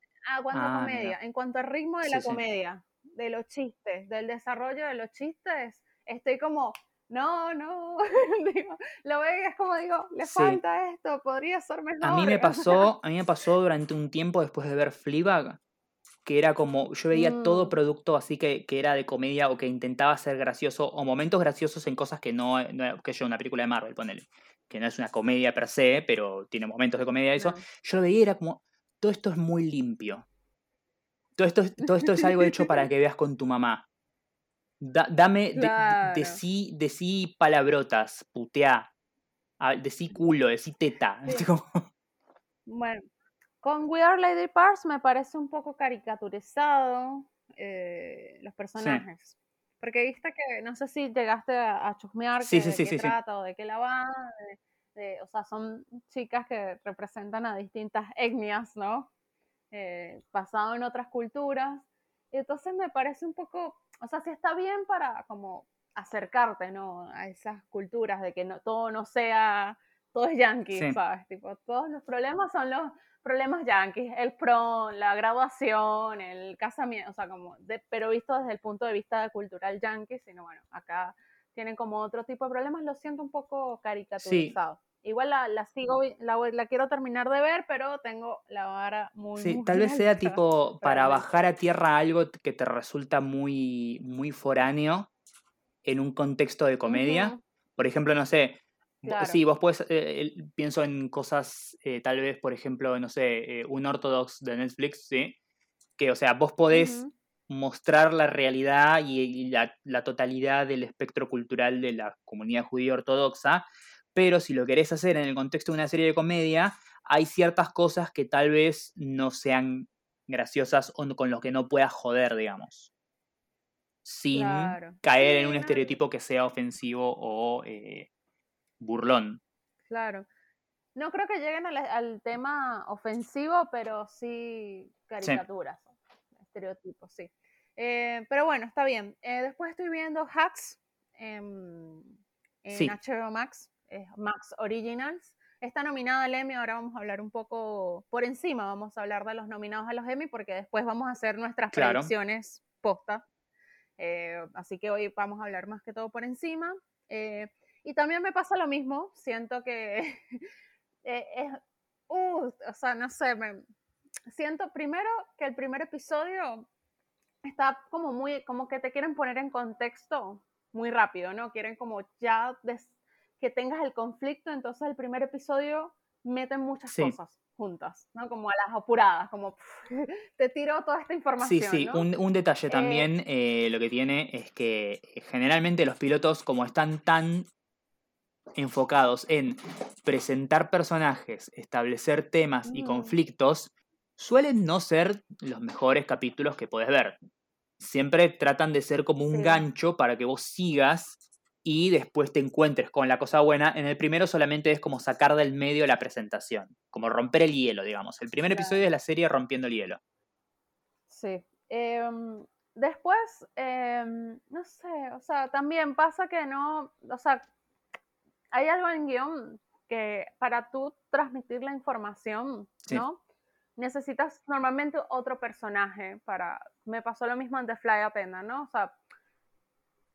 cuanto a ah, comedia, en cuanto al ritmo de la comedia, de los chistes, del desarrollo de los chistes, estoy como, no, no, lo veo es como digo, le falta esto, podría ser mejor. A mí me pasó, a mí me pasó durante un tiempo después de ver Fleabag, que era como, yo veía todo mm. producto así que, que, era de comedia o que intentaba ser gracioso, o momentos graciosos en cosas que no, no que yo, una película de Marvel, ponele, que no es una comedia per se, pero tiene momentos de comedia eso, yo lo veía y era como, todo esto es muy limpio. Todo esto, todo esto es algo hecho para que veas con tu mamá. dame, de, sí, de sí palabrotas, putea, de sí culo, de sí teta. Bueno, con We Are Lady Parts me parece un poco caricaturizado eh, los personajes. Porque viste que, no sé si llegaste a, chusmear de qué trata o de qué la va, o sea, son chicas que representan a distintas etnias, ¿no? Eh, basado en otras culturas. Y entonces me parece un poco, o sea, si está bien para como acercarte, ¿no? A esas culturas de que no, todo no sea, todo es yankee, ¿sabes? Tipo, todos los problemas son los problemas yankees, el prom, la graduación, el casamiento, o sea, como, pero visto desde el punto de vista cultural yankee, sino bueno, acá tienen como otro tipo de problemas, lo siento un poco caricaturizado. Igual la, la sigo, la, la, quiero terminar de ver, pero tengo la vara muy... Sí, tal vez sea tipo para bajar a tierra algo que te resulta muy, muy foráneo en un contexto de comedia. Por ejemplo, no sé, sí, vos puedes, eh, pienso en cosas, eh, tal vez, por ejemplo, no sé, eh, un ortodox de Netflix, ¿sí? Que, o sea, vos podés mostrar la realidad y, la, la, totalidad del espectro cultural de la comunidad judía ortodoxa, pero si lo querés hacer en el contexto de una serie de comedia, hay ciertas cosas que tal vez no sean graciosas o con lo que no puedas joder, digamos. Sin caer en un estereotipo que sea ofensivo o eh, burlón. Claro. No creo que lleguen al, tema ofensivo, pero sí caricaturas, estereotipos, sí. Eh, pero bueno, está bien. Eh, después estoy viendo Hacks en, HBO Max, Max Originals. Está nominada al Emmy, ahora vamos a hablar un poco por encima, vamos a hablar de los nominados a los Emmy porque después vamos a hacer nuestras predicciones posta. Eh, así que hoy vamos a hablar más que todo por encima. Eh, y también me pasa lo mismo, siento que es, uh, o sea, no sé, me, siento primero que el primer episodio está como muy, como que te quieren poner en contexto muy rápido, ¿no? Quieren como ya que tengas el conflicto, entonces el primer episodio meten muchas cosas juntas, ¿no? Como a las apuradas, como te tiro toda esta información. Sí, sí, un, detalle eh, también eh, lo que tiene es que eh, generalmente los pilotos, como están tan enfocados en presentar personajes, establecer temas y mm. conflictos, suelen no ser los mejores capítulos que puedes ver siempre tratan de ser como un gancho para que vos sigas y después te encuentres con la cosa buena. En el primero solamente es como sacar del medio la presentación, como romper el hielo, digamos. El primer episodio de la serie Rompiendo el Hielo. Sí. Em, después, em, no sé, o sea, también pasa que no, o sea, hay algo en guion que para tú transmitir la información, ¿no? Necesitas normalmente otro personaje para... Me pasó lo mismo en The Fly Appenda, ¿no? O sea,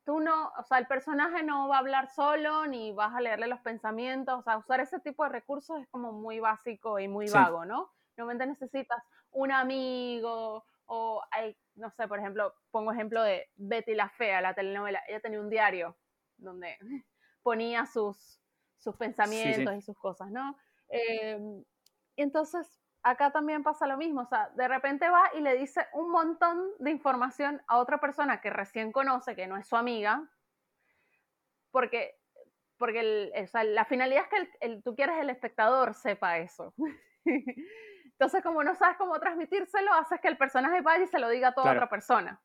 tú no, o sea, el personaje no va a hablar solo, ni vas a leerle los pensamientos, o sea, usar ese tipo de recursos es como muy básico y muy vago, ¿no? Normalmente necesitas un amigo o hay, no sé, por ejemplo, pongo ejemplo de Betty la Fea, la telenovela, ella tenía un diario donde ponía sus, sus pensamientos y sus cosas, ¿no? Em, entonces, acá también pasa lo mismo, o sea, de repente va y le dice un montón de información a otra persona que recién conoce, que no es su amiga, porque, porque la finalidad es que el, tú quieres el espectador sepa eso. Entonces, como no sabes cómo transmitírselo, haces que el personaje vaya y se lo diga a toda otra persona.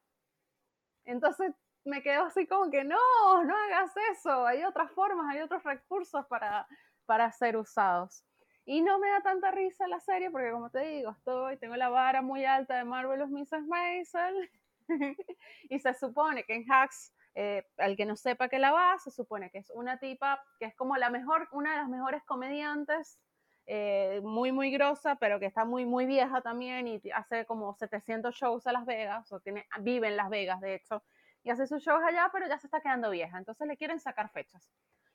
Entonces, me quedo así como que no, no hagas eso, hay otras formas, hay otros recursos para, para ser usados. Y no me da tanta risa la serie porque, como te digo, estoy, tengo la vara muy alta de Marvelous Mrs. Maisel. y se supone que en Hacks, eh, al que no sepa que la va, se supone que es una tipa que es como la mejor, una de las mejores comediantes, eh, muy, muy grosa, pero que está muy, muy vieja también y hace como 700 shows a Las Vegas, o tiene, vive en Las Vegas, de hecho, y hace sus shows allá, pero ya se está quedando vieja, entonces le quieren sacar fechas.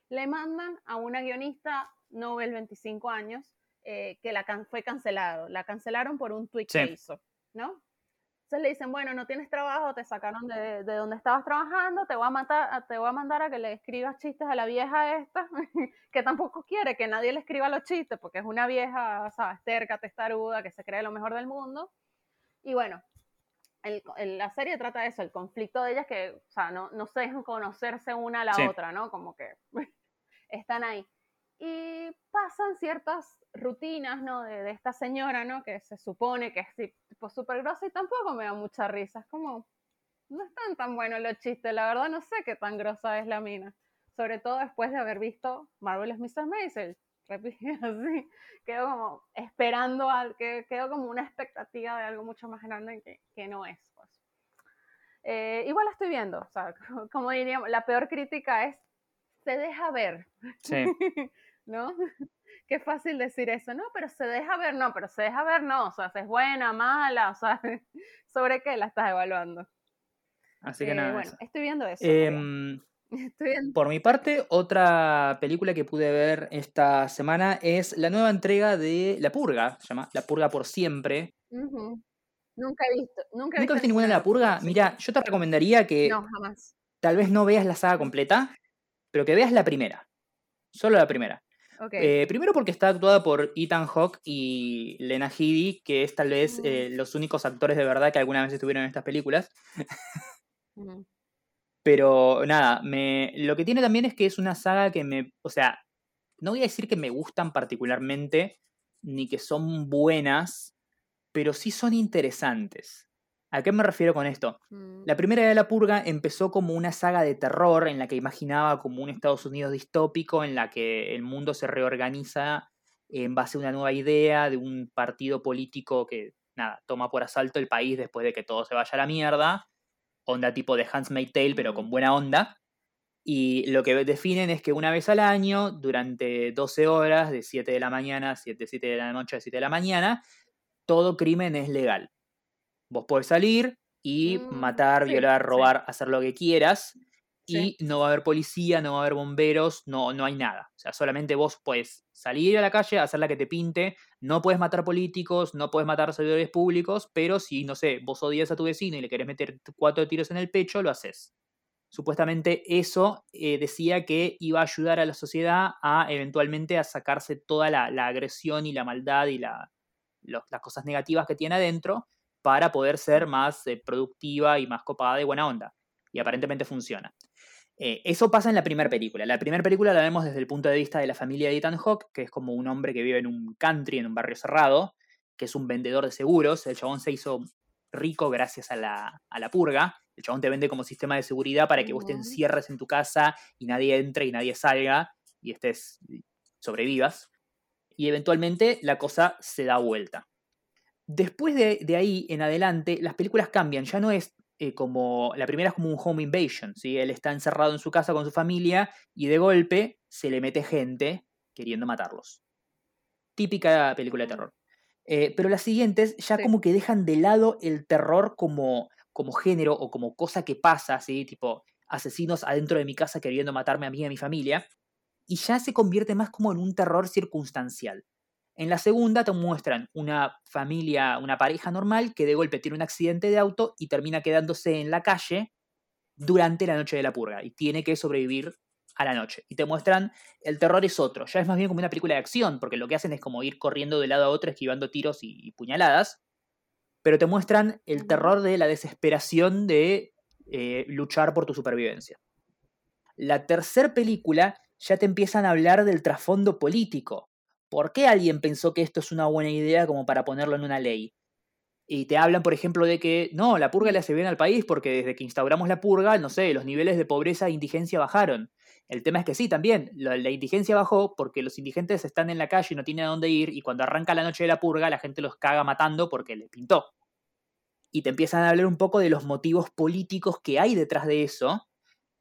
Le mandan a una guionista Nobel 25 años, eh, que la fue cancelado. La cancelaron por un tweet que hizo, ¿no? Entonces le dicen, bueno, no tienes trabajo, te sacaron de, de, donde estabas trabajando, te voy, a matar, te voy a mandar a que le escribas chistes a la vieja esta, que tampoco quiere que nadie le escriba los chistes, porque es una vieja, ¿sabes? Terca, testaruda, que se cree lo mejor del mundo. Y bueno, el, la serie trata de eso, el conflicto de ellas que, o sea, no, no se dejan conocerse una a la otra, ¿no? Como que están ahí y pasan ciertas rutinas, ¿no? De, esta señora, ¿no? Que se supone que es tipo súper grosa y tampoco me da mucha risa. Es como, no están tan buenos los chistes, la verdad no sé qué tan grosa es la mina. Sobre todo después de haber visto Marvelous Mr. Maisel. así, quedo como esperando, al, que, quedo como una expectativa de algo mucho más grande que, que no es. Pues. Eh, igual la estoy viendo, o sea, como diríamos, la peor crítica es se deja ver. Sí. ¿no? Qué fácil decir eso, no, pero se deja ver, no, pero se deja ver, no, o sea, si es buena, mala, o sea, ¿sobre qué la estás evaluando? Así que eh, nada. Bueno, estoy viendo eso. Por mi parte, otra película que pude ver esta semana es la nueva entrega de La Purga, se llama La Purga por siempre. Nunca he visto. Nunca, he visto, ninguna de La Purga. Mira, yo te recomendaría que no, jamás. tal vez no veas la saga completa, pero que veas la primera. Solo la primera. Eh, primero porque está actuada por Ethan Hawke y Lena Headey, que es tal vez eh, los únicos actores de verdad que alguna vez estuvieron en estas películas. Pero nada, me, lo que tiene también es que es una saga que me. O sea, no voy a decir que me gustan particularmente, ni que son buenas, pero sí son interesantes. ¿A qué me refiero con esto? Mm. La primera de la purga empezó como una saga de terror en la que imaginaba como un Estados Unidos distópico, en la que el mundo se reorganiza en base a una nueva idea de un partido político que, nada, toma por asalto el país después de que todo se vaya a la mierda. Onda tipo de Hans Tale, pero con buena onda. Y lo que definen es que una vez al año, durante 12 horas, de 7 de la mañana, 7, 7 de la noche a 7 de la mañana, todo crimen es legal Vos podés salir y mm, matar, violar, robar, hacer lo que quieras. Y no va a haber policía, no va a haber bomberos, no, no hay nada. O sea, solamente vos puedes salir a la calle, hacer la que te pinte. No puedes matar políticos, no puedes matar servidores públicos, pero si, no sé, vos odias a tu vecino y le querés meter cuatro tiros en el pecho, lo haces. Supuestamente eso eh, decía que iba a ayudar a la sociedad a eventualmente a sacarse toda la, agresión y la maldad y la, las cosas negativas que tiene adentro para poder ser más eh, productiva y más copada y buena onda. Y aparentemente funciona. Eh, eso pasa en la primera película. La primera película la vemos desde el punto de vista de la familia de Ethan Hawke, que es como un hombre que vive en un country, en un barrio cerrado, que es un vendedor de seguros. El chabón se hizo rico gracias a la, a la purga. El chabón te vende como sistema de seguridad para que vos te encierres en tu casa y nadie entre y nadie salga y estés sobrevivas. Y eventualmente la cosa se da vuelta. Después de, ahí en adelante, las películas cambian. Ya no es eh, como. La primera es como un home invasion. ¿sí? Él está encerrado en su casa con su familia y de golpe se le mete gente queriendo matarlos. Típica película de terror. Eh, pero las siguientes ya Sí. como que dejan de lado el terror como, como género o como cosa que pasa, así, tipo asesinos adentro de mi casa queriendo matarme a mí y a mi familia, y ya se convierte más como en un terror circunstancial. En la segunda te muestran una familia, una pareja normal que de golpe tiene un accidente de auto y termina quedándose en la calle durante la noche de la purga y tiene que sobrevivir a la noche. Y te muestran el terror es otro, ya es más bien como una película de acción, porque lo que hacen es como ir corriendo de lado a otro esquivando tiros y, y puñaladas, pero te muestran el terror de la desesperación de eh, luchar por tu supervivencia. La tercera película ya te empiezan a hablar del trasfondo político. ¿Por qué alguien pensó que esto es una buena idea como para ponerlo en una ley? Y te hablan, por ejemplo, de que no, la purga le hace bien al país porque desde que instauramos la purga, no sé, los niveles de pobreza e indigencia bajaron. El tema es que sí, también, la, la indigencia bajó porque los indigentes están en la calle y no tienen a dónde ir y cuando arranca la noche de la purga la gente los caga matando porque le pintó. Y te empiezan a hablar un poco de los motivos políticos que hay detrás de eso,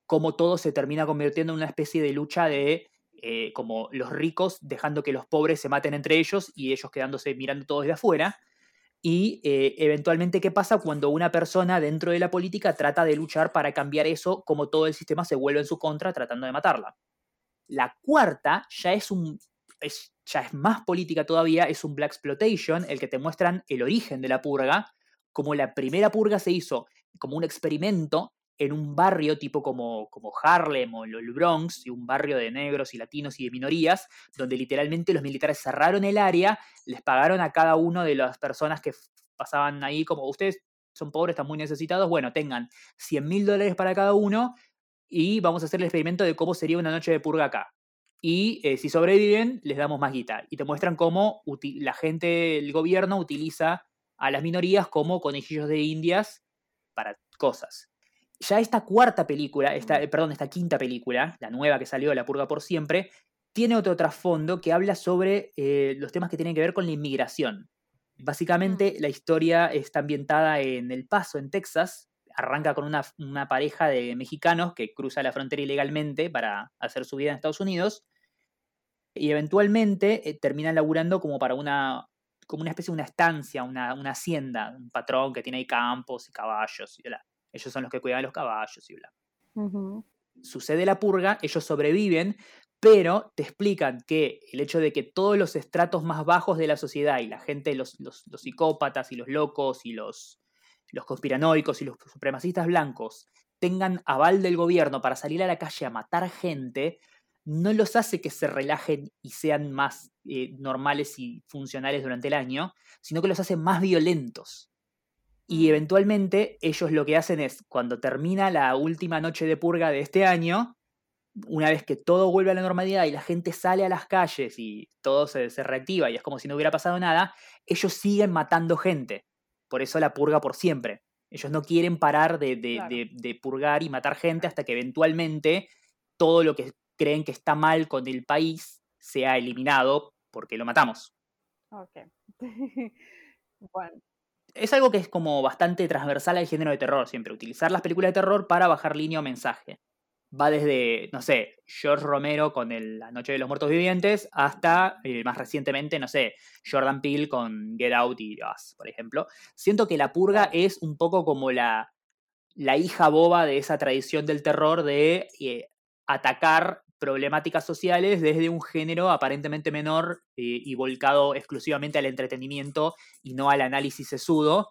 cómo todo se termina convirtiendo en una especie de lucha de eh, como los ricos dejando que los pobres se maten entre ellos y ellos quedándose mirando todo desde afuera. Y eh, eventualmente, ¿qué pasa cuando una persona dentro de la política trata de luchar para cambiar eso, como todo el sistema se vuelve en su contra tratando de matarla? La cuarta ya es un. Ya es más política todavía, es un Black Exploitation, el que te muestran el origen de la purga, como la primera purga se hizo como un experimento en un barrio tipo como, como Harlem o el Bronx, y un barrio de negros y latinos y de minorías, donde literalmente los militares cerraron el área, les pagaron a cada uno de las personas que pasaban ahí, como ustedes son pobres, están muy necesitados, bueno, tengan 100 mil dólares para cada uno y vamos a hacer el experimento de cómo sería una noche de purga acá. Y eh, si sobreviven, les damos más guita. Y te muestran cómo la gente, el gobierno utiliza a las minorías como conejillos de indias para cosas ya esta cuarta película, esta, eh, perdón, esta quinta película, la nueva que salió, La Purga por Siempre, tiene otro trasfondo que habla sobre eh, los temas que tienen que ver con la inmigración. Básicamente, mm. la historia está ambientada en El Paso, en Texas. Arranca con una, una, pareja de mexicanos que cruza la frontera ilegalmente para hacer su vida en Estados Unidos. Y eventualmente eh, terminan laburando como para una, como una especie de una estancia, una, una hacienda, un patrón que tiene ahí campos y caballos y bla. Ellos son los que cuidan los caballos y bla. Uh -huh. Sucede la purga, ellos sobreviven, pero te explican que el hecho de que todos los estratos más bajos de la sociedad y la gente, los, los, los psicópatas y los locos y los, los conspiranoicos y los supremacistas blancos tengan aval del gobierno para salir a la calle a matar gente, no los hace que se relajen y sean más eh, normales y funcionales durante el año, sino que los hace más violentos. Y eventualmente ellos lo que hacen es, cuando termina la última noche de purga de este año, una vez que todo vuelve a la normalidad y la gente sale a las calles y todo se, se, reactiva y es como si no hubiera pasado nada, ellos siguen matando gente. Por eso la purga por siempre. Ellos no quieren parar de, de, Claro. de, de purgar y matar gente hasta que eventualmente todo lo que creen que está mal con el país sea eliminado porque lo matamos. Ok. bueno, es algo que es como bastante transversal al género de terror siempre, utilizar las películas de terror para bajar línea o mensaje. Va desde, no sé, George Romero con el La Noche de los Muertos Vivientes hasta, eh, más recientemente, no sé, Jordan Peele con Get Out y Us, por ejemplo. Siento que La Purga es un poco como la, la hija boba de esa tradición del terror de eh, atacar problemáticas sociales desde un género aparentemente menor eh, y volcado exclusivamente al entretenimiento y no al análisis sesudo,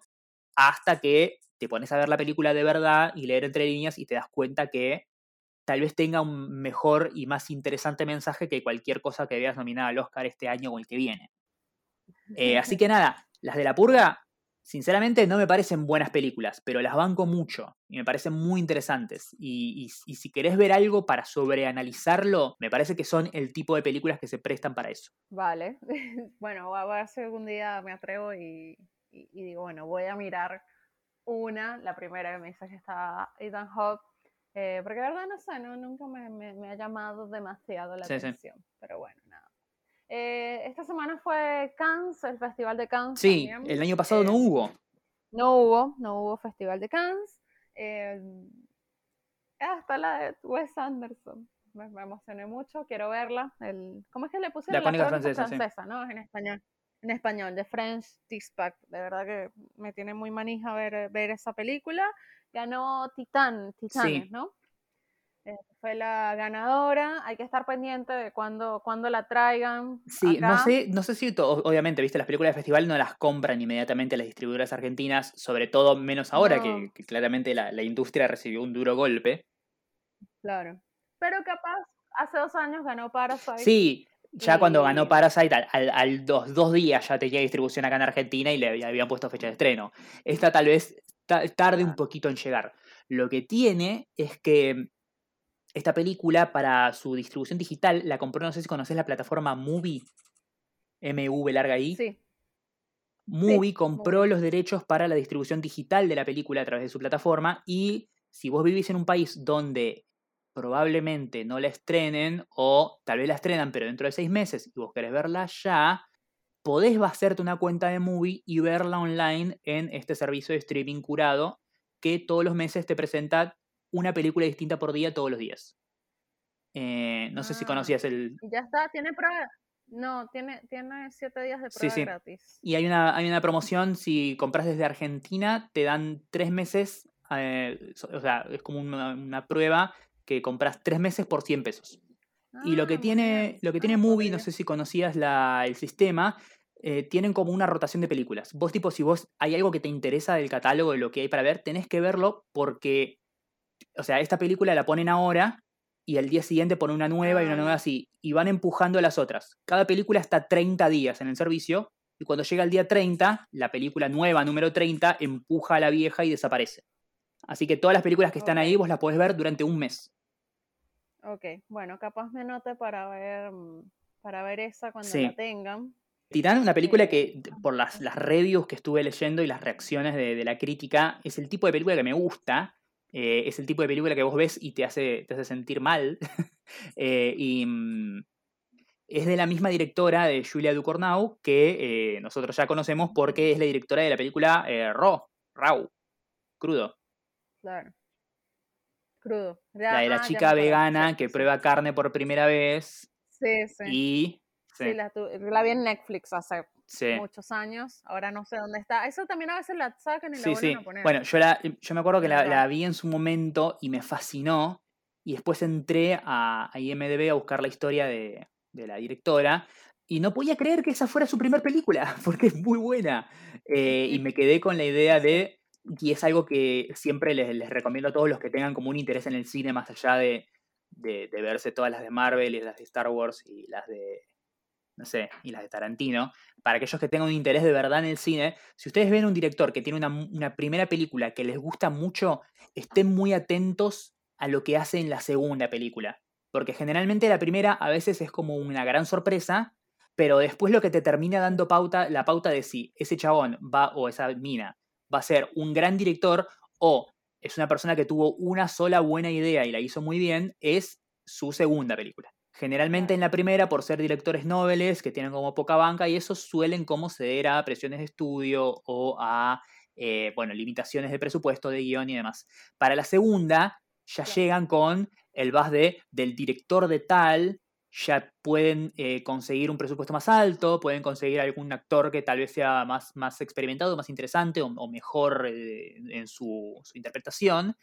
hasta que te pones a ver la película de verdad y leer entre líneas y te das cuenta que tal vez tenga un mejor y más interesante mensaje que cualquier cosa que veas nominada al Oscar este año o el que viene. Eh, así que nada, las de la purga, sinceramente no me parecen buenas películas, pero las banco mucho y me parecen muy interesantes. Y, y, y si querés ver algo para sobreanalizarlo, me parece que son el tipo de películas que se prestan para eso. vale. bueno, a ver si algún día me atrevo y, digo, bueno, voy a mirar una, la primera que me dice que está Ethan Hawke, eh, porque la verdad no sé, no, nunca me, me- me ha llamado demasiado la Sí, sí. atención, pero bueno. Eh, esta semana fue Cannes, el Festival de Cannes. Sí, también. el año pasado no Eh, hubo. No hubo, no hubo Festival de Cannes. Eh, hasta la de Wes Anderson. Me, me emocioné mucho, quiero verla. El, ¿Cómo es que le puse La crónica francesa, sí. francesa, ¿no? En español. en español, The French Dispatch. De verdad que me tiene muy manija ver, ver esa película. Ganó Titán, Titanes, ¿no? Eh, fue la ganadora. Hay que estar pendiente de cuándo, cuando la traigan. Sí, no sé, no sé si obviamente, viste, las películas de festival no las compran inmediatamente las distribuidoras argentinas, sobre todo menos ahora, que, claramente la, la, industria recibió un duro golpe. Claro. Pero capaz, hace dos años ganó Parasite. Sí, ya cuando ganó Parasite, al, al, dos, dos, días ya tenía distribución acá en Argentina y le habían puesto fecha de estreno. Esta tal vez tarde un poquito en llegar. Lo que tiene es que esta película para su distribución digital la compró, no sé si conoces la plataforma Movie, MV larga I. Sí. Movie compró los derechos para la distribución digital de la película a través de su plataforma y si vos vivís en un país donde probablemente no la estrenen o tal vez la estrenan pero dentro de seis meses y vos querés verla ya, podés hacerte una cuenta de Movie y verla online en este servicio de streaming curado que todos los meses te presenta una película distinta por día todos los días. Eh, no sé si ah, conocías el... Ya está, tiene prueba. No, tiene, tiene siete días de prueba gratis. Y hay una, hay una promoción, si compras desde Argentina, te dan tres meses, eh, o sea, es como una, prueba que compras tres meses por 100 pesos. y lo que ah, tiene, lo que tiene Movie, no sé si conocías la, el sistema, eh, tienen como una rotación de películas. Vos tipo, si vos hay algo que te interesa del catálogo, de lo que hay para ver, tenés que verlo porque o sea, esta película la ponen ahora y al día siguiente ponen una nueva y una nueva ah. así, y van empujando a las otras. Cada película está 30 días en el servicio, y cuando llega el día 30, la película nueva, número 30, empuja a la vieja y desaparece. Así que todas las películas que están ahí vos las podés ver durante un mes. Ok, bueno, capaz me note para ver, mm, para ver esa cuando la tengan. Titán, una película que, por las, las reviews que estuve leyendo y las reacciones de, de, la crítica, es el tipo de película que me gusta, eh, es el tipo de película que vos ves y te hace, te hace sentir mal. Eh, y mm, es de la misma directora de Julia Ducournau que eh, nosotros ya conocemos porque es la directora de la película Raw, Raw, Crudo. Claro. Crudo. la de la ah, chica vegana que prueba carne por primera vez. Sí, sí. Y. Sí, la, la, vi en Netflix hace muchos años. Ahora no sé dónde está. Eso también a veces la sacan y la vuelven a poner. Bueno, yo, la, yo me acuerdo que la, vi en su momento y me fascinó. Y después entré a, IMDB a buscar la historia de, la directora. Y no podía creer que esa fuera su primera película, porque es muy buena. Eh, y me quedé con la idea de, y es algo que siempre les, recomiendo a todos los que tengan como un interés en el cine, más allá de, de, verse todas las de Marvel y las de Star Wars y las de no sé, y las de Tarantino, para aquellos que tengan un interés de verdad en el cine, si ustedes ven un director que tiene una, primera película que les gusta mucho, estén muy atentos a lo que hace en la segunda película. Porque generalmente la primera a veces es como una gran sorpresa, pero después lo que te termina dando pauta, la pauta de si ese chabón va o esa mina va a ser un gran director o es una persona que tuvo una sola buena idea y la hizo muy bien, es su segunda película. Generalmente en la primera, por ser directores nobles, que tienen como poca banca, y eso suelen como ceder a presiones de estudio o a, eh, bueno, limitaciones de presupuesto, de guion y demás. Para la segunda, ya llegan con el bas de del director de tal, ya pueden eh, conseguir un presupuesto más alto, pueden conseguir algún actor que tal vez sea más, más experimentado, más interesante o, mejor eh, en su, su interpretación.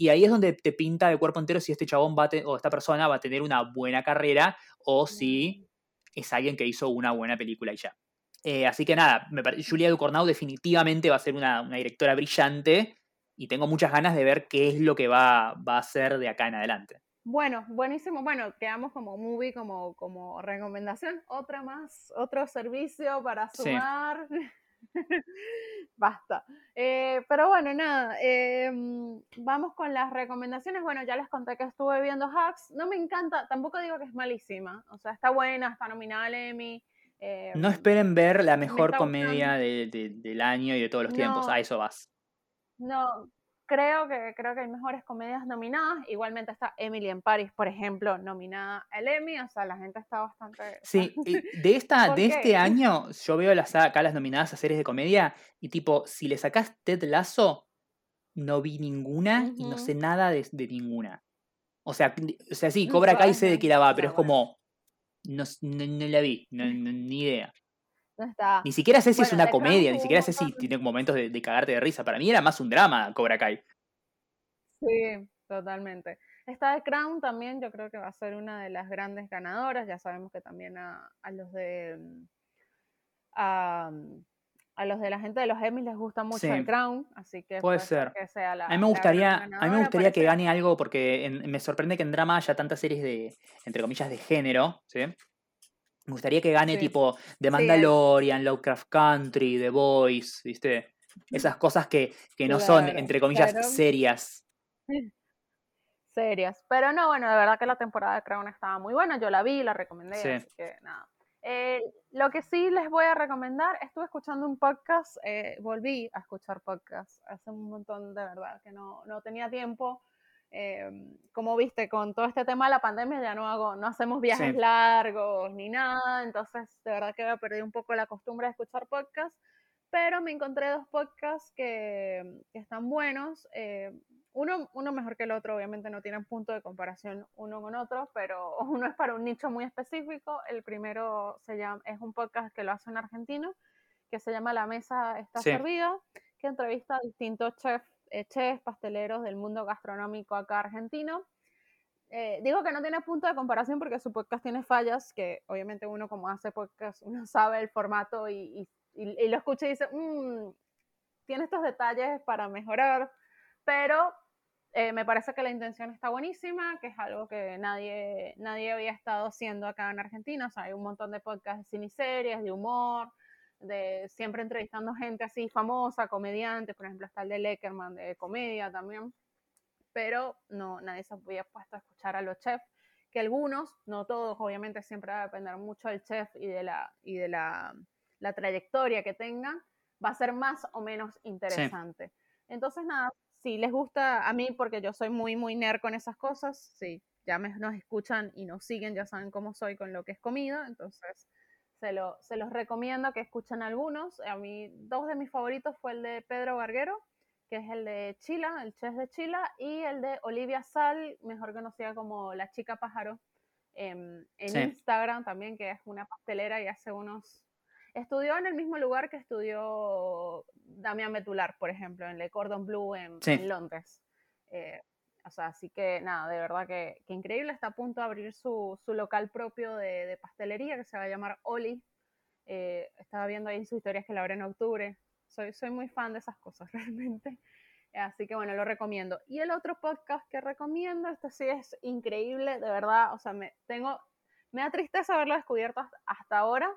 Y ahí es donde te pinta de cuerpo entero si este chabón va o esta persona va a tener una buena carrera o si es alguien que hizo una buena película y ya. Eh, así que nada, me Julia Ducournau definitivamente va a ser una, directora brillante y tengo muchas ganas de ver qué es lo que va, va a hacer de acá en adelante. Bueno, buenísimo. Bueno, quedamos como movie, como, como recomendación. Otra más, otro servicio para sumar. Basta. Eh, pero bueno, nada, em, vamos con las recomendaciones. Bueno, ya les conté que estuve viendo Hacks. No me encanta, tampoco digo que es malísima. O sea, está buena, está nominada al Emmy. Em, no esperen ver la mejor comedia del año y de todos los tiempos. A eso vas. No, creo que, creo que hay mejores comedias nominadas. Igualmente está Emily en Paris, por ejemplo, nominada al Emmy. O sea, la gente está bastante. Sí, de, esta, de este año, yo veo las, acá las nominadas a series de comedia y tipo, si le sacás Ted Lasso, no vi ninguna y no sé nada de, ninguna. O sea, o sea, sí, Cobra Kai sé de qué la va, pero es como. No, no, la vi, ni idea. No está. Ni siquiera sé si es una comedia, ni siquiera sé si tiene momentos de, de cagarte de risa. Para mí era más un drama Cobra Kai. Sí, totalmente. Esta de Crown también yo creo que va a ser una de las grandes ganadoras. Ya sabemos que también a, a los de mm, a, mm, a los de la gente de los Emmys les gusta mucho Sí. el Crown, así que Puede ser. que sea la A mí me gustaría, a mí me gustaría que gane algo porque en- me sorprende que en drama haya tantas series de, entre comillas, de género, ¿sí? Me gustaría que gane Sí. tipo The Mandalorian, Lovecraft Country, The Voice, ¿viste? Esas cosas que, que no son, entre comillas, serias. serias. Pero no, bueno, de verdad que la temporada de Crown estaba muy buena. Yo la vi, la recomendé, Sí. así que nada. Eh, lo que sí les voy a recomendar, estuve escuchando un podcast, eh, volví a escuchar podcast hace un montón de verdad, que no, no tenía tiempo. Eh, como viste, con todo este tema de la pandemia ya no hago, no hacemos viajes Sí. largos ni nada, entonces de verdad que perdí un poco la costumbre de escuchar podcast, pero me encontré dos podcasts que, que están buenos. eh, uno, uno mejor que el otro, obviamente no tienen punto de comparación uno con otro, pero uno es para un nicho muy específico. El primero se llama, es un podcast que lo hace un argentino, que se llama La Mesa está Sí. servida, que entrevista a distintos chefs, chefs, pasteleros del mundo gastronómico acá argentino. Eh, digo que no tiene punto de comparación porque su podcast tiene fallas, que obviamente uno como hace podcast, uno sabe el formato y, y- y- lo escucha y dice, "Mm, tiene estos detalles para mejorar, pero eh, me parece que la intención está buenísima, que es algo que nadie, nadie había estado haciendo acá en Argentina. O sea, hay un montón de podcasts de cine de humor, de siempre entrevistando gente así famosa, comediantes, por ejemplo, está el de Leckerman de comedia también, pero no, nadie se había puesto a escuchar a los chefs, que algunos, no todos, obviamente siempre va a depender mucho del chef y de la, y de la, la trayectoria que tengan, va a ser más o menos interesante. Entonces, nada, si les gusta a mí, porque yo soy muy, muy nerd con esas cosas, sí, ya me, nos escuchan y nos siguen, ya saben cómo soy con lo que es comida, entonces se, lo, se los recomiendo que escuchen algunos. A mí, dos de mis favoritos fue el de Pedro Garguero, que es el de Chila, el chef de Chila, y el de Olivia Sal, mejor conocida como la chica pájaro, em, en Sí. Instagram también, que es una pastelera y hace unos... Estudió en el mismo lugar que estudió Damián Betular, por ejemplo, en Le Cordon Bleu en, Sí. en Londres. Eh, o sea, así que nada, de verdad que, que increíble. Está a punto de abrir su, su local propio de, de pastelería que se va a llamar Oli. Eh, estaba viendo ahí sus historias que la abre en octubre. Soy, soy muy fan de esas cosas realmente. Así que bueno, lo recomiendo. Y el otro podcast que recomiendo, este sí es increíble, de verdad. O sea, me, tengo, me da tristeza haberlo descubierto hasta ahora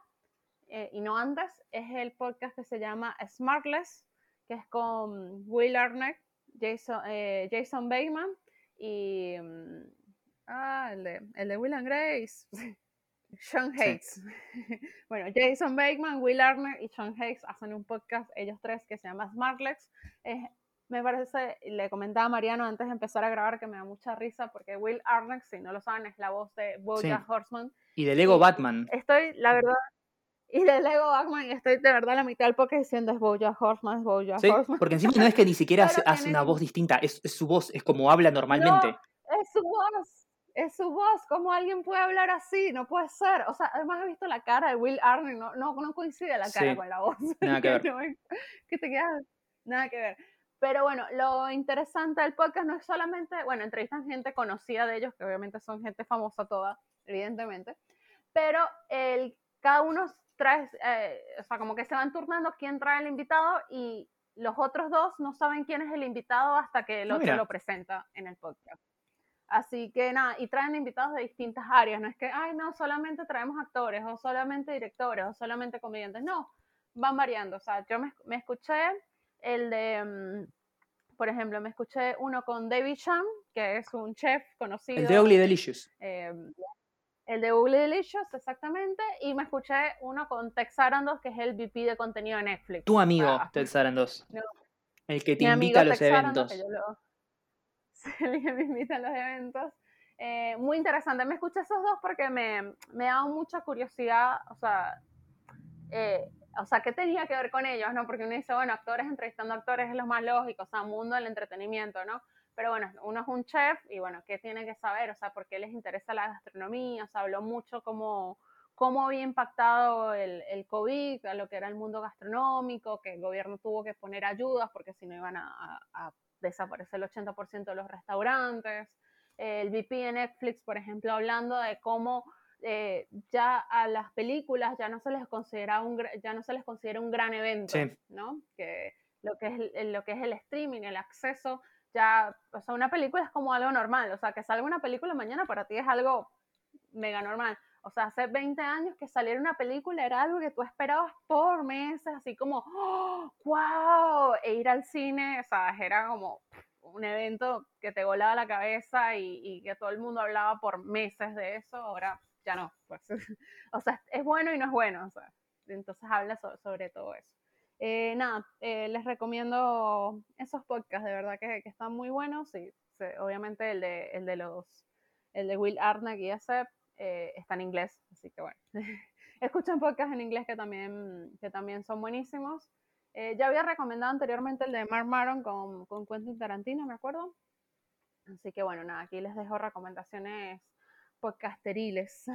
eh, y no antes. Es el podcast que se llama Smartless, que es con Will Arnett, Jason, eh, Jason Bateman y. mm, ah, el de, el de Will and Grace. Sean Sí. Hayes. bueno, Jason Bateman, Will Arnett y Sean Hayes hacen un podcast, ellos tres, que se llama Smartlex. Es, me parece, le comentaba a Mariano antes de empezar a grabar que me da mucha risa porque Will Arnett, si no lo saben, es la voz de Bojack Horseman. Y de Lego. Batman. Estoy, la verdad, y de Lego Batman, y estoy de verdad a la mitad del podcast diciendo es Bojack Horseman, es Bojack Sí, Horseman. porque encima no es que ni siquiera hace, hace una voz distinta, es, es su voz, es como habla normalmente. Es su voz, es su voz. ¿Cómo alguien puede hablar así? No puede ser. O sea, además he visto la cara de Will Arnett, no, no, no coincide la cara Sí. con la voz. Nada que ver. No que te quedas, nada que ver. Pero bueno, lo interesante del podcast no es solamente, bueno, entrevistan gente conocida de ellos, que obviamente son gente famosa toda, evidentemente, pero el, cada uno trae, eh, o sea, como que se van turnando quién trae el invitado y los otros dos no saben quién es el invitado hasta que el Ah, otro mira. lo presenta en el podcast. Así que nada, y traen invitados de distintas áreas, no es que, ay, no, solamente traemos actores, o solamente directores, o solamente comediantes, no, van variando. O sea, yo me, me escuché el de, mm, por ejemplo, me escuché uno con David Sham, que es un chef conocido. El de Ugly Delicious. eh, el de Ugly Delicious, exactamente, y me escuché uno con Tex Arandos, que es el VP de contenido de Netflix. Tu amigo, Ah, Ted Sarandos. No. El que te mi invita a los Tex Arandos, eventos. que lo- el que me invita a los eventos. Eh, muy interesante. Me escuché esos dos porque me, me daba mucha curiosidad, o sea, eh, o sea, ¿qué tenía que ver con ellos, no? Porque uno dice, bueno, actores entrevistando actores es lo más lógico, o sea, mundo del entretenimiento, ¿no? Pero bueno, uno es un chef y bueno, ¿qué tiene que saber? O sea, ¿por qué les interesa la gastronomía? O sea, habló mucho como, cómo había impactado el, el, COVID a lo que era el mundo gastronómico, que el gobierno tuvo que poner ayudas porque si no iban a, a desaparecer el 80% de los restaurantes. El VP de Netflix, por ejemplo, hablando de cómo eh, ya a las películas ya no se les considera un, ya no se les considera un gran evento, ¿no? Que lo que, es, lo que es el streaming, el acceso, ya, o sea, una película es como algo normal, o sea, que salga una película mañana para ti es algo mega normal. O sea, hace 20 años que saliera una película era algo que tú esperabas por meses, así como, ¡wow! ¡Oh, e ir al cine, o sea, era como un evento que te volaba la cabeza y, que todo el mundo hablaba por meses de eso. Ahora ya no. Pues. o sea, es bueno y no es bueno. Entonces habla sobre todo eso. Eh, nada, eh, les recomiendo esos podcasts, de verdad que, que están muy buenos. Y obviamente el de, el de los el de Will Arnett y ese eh, está en inglés, así que bueno. Escuchen podcasts en inglés que también, que también son buenísimos. ya había recomendado anteriormente el de Mark Maron con, con Quentin Tarantino, me acuerdo. Así que bueno, nada, aquí les dejo recomendaciones podcasteriles.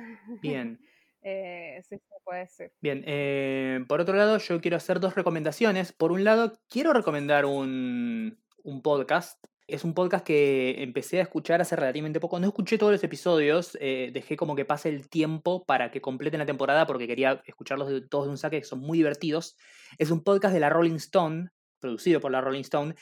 Bien. eh, sí, puede decir. Bien, eh, por otro lado, yo quiero hacer dos recomendaciones. Por un lado, quiero recomendar un, podcast es un podcast que empecé a escuchar hace relativamente poco. No escuché todos los episodios, eh, dejé como que pase el tiempo para que completen la temporada porque quería escucharlos de, todos de un saque, que son muy divertidos. Es un podcast de la Rolling Stone, producido por la Rolling Stone,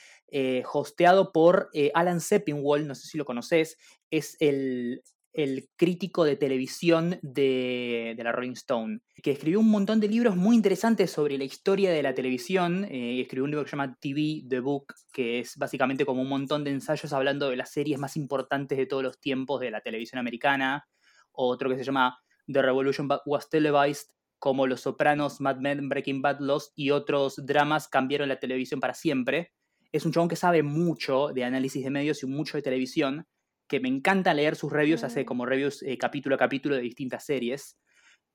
hosteado por Alan Sepinwall, no sé si lo conoces, es el el crítico de televisión de, la Rolling Stone, que escribió un montón de libros muy interesantes sobre la historia de la televisión. Eh, escribió un libro que se llama TV, The Book, que es básicamente como un montón de ensayos hablando de las series más importantes de todos los tiempos de la televisión americana. Otro que se llama The Revolution Was Televised, como Los Sopranos, Mad Men, Breaking Bad, Lost y otros dramas cambiaron la televisión para siempre. Es un chabón que sabe mucho de análisis de medios y mucho de televisión que me encanta leer sus reviews, hace mm. como reviews eh, capítulo a capítulo de distintas series.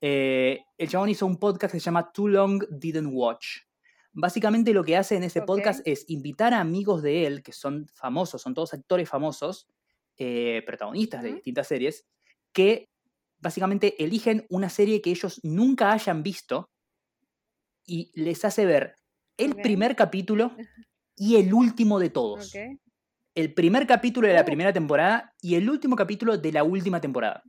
Eh, el chabón hizo un podcast que se llama Too Long Didn't Watch. Básicamente lo que hace en ese podcast es invitar a amigos de él, que son famosos, son todos actores famosos, eh, protagonistas de distintas series, que básicamente eligen una serie que ellos nunca hayan visto y les hace ver el primer capítulo y el último de todos el primer capítulo de la oh. primera temporada y el último capítulo de la última temporada.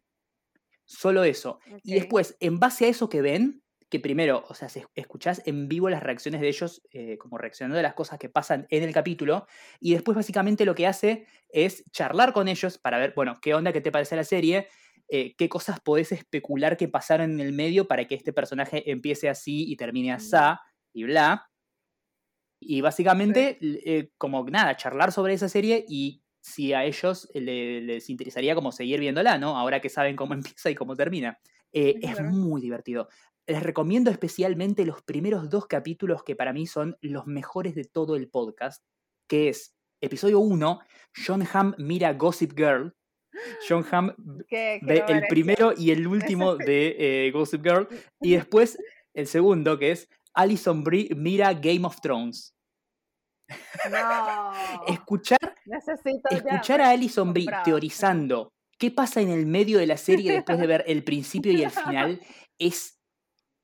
Solo eso. Y después, en base a eso que ven, que primero, o sea, escuchás en vivo las reacciones de ellos, eh, como reaccionando de las cosas que pasan en el capítulo, y después básicamente lo que hace es charlar con ellos para ver, bueno, qué onda, qué te parece la serie, eh, qué cosas podés especular que pasaron en el medio para que este personaje empiece así y termine así, y bla. Y básicamente, eh, como nada, charlar sobre esa serie y si a ellos les interesaría como seguir viéndola, ¿no? Ahora que saben cómo empieza y cómo termina. Eh, es muy divertido. Les recomiendo especialmente los primeros dos capítulos que para mí son los mejores de todo el podcast, que es episodio 1, John Hamm mira Gossip Girl. John Hamm ve el primero y el último de eh, Gossip Girl. Y después el segundo, que es Alison Brie mira Game of Thrones. No. escuchar escuchar a Alison Brie teorizando qué pasa en el medio de la serie después de ver el principio y el final es,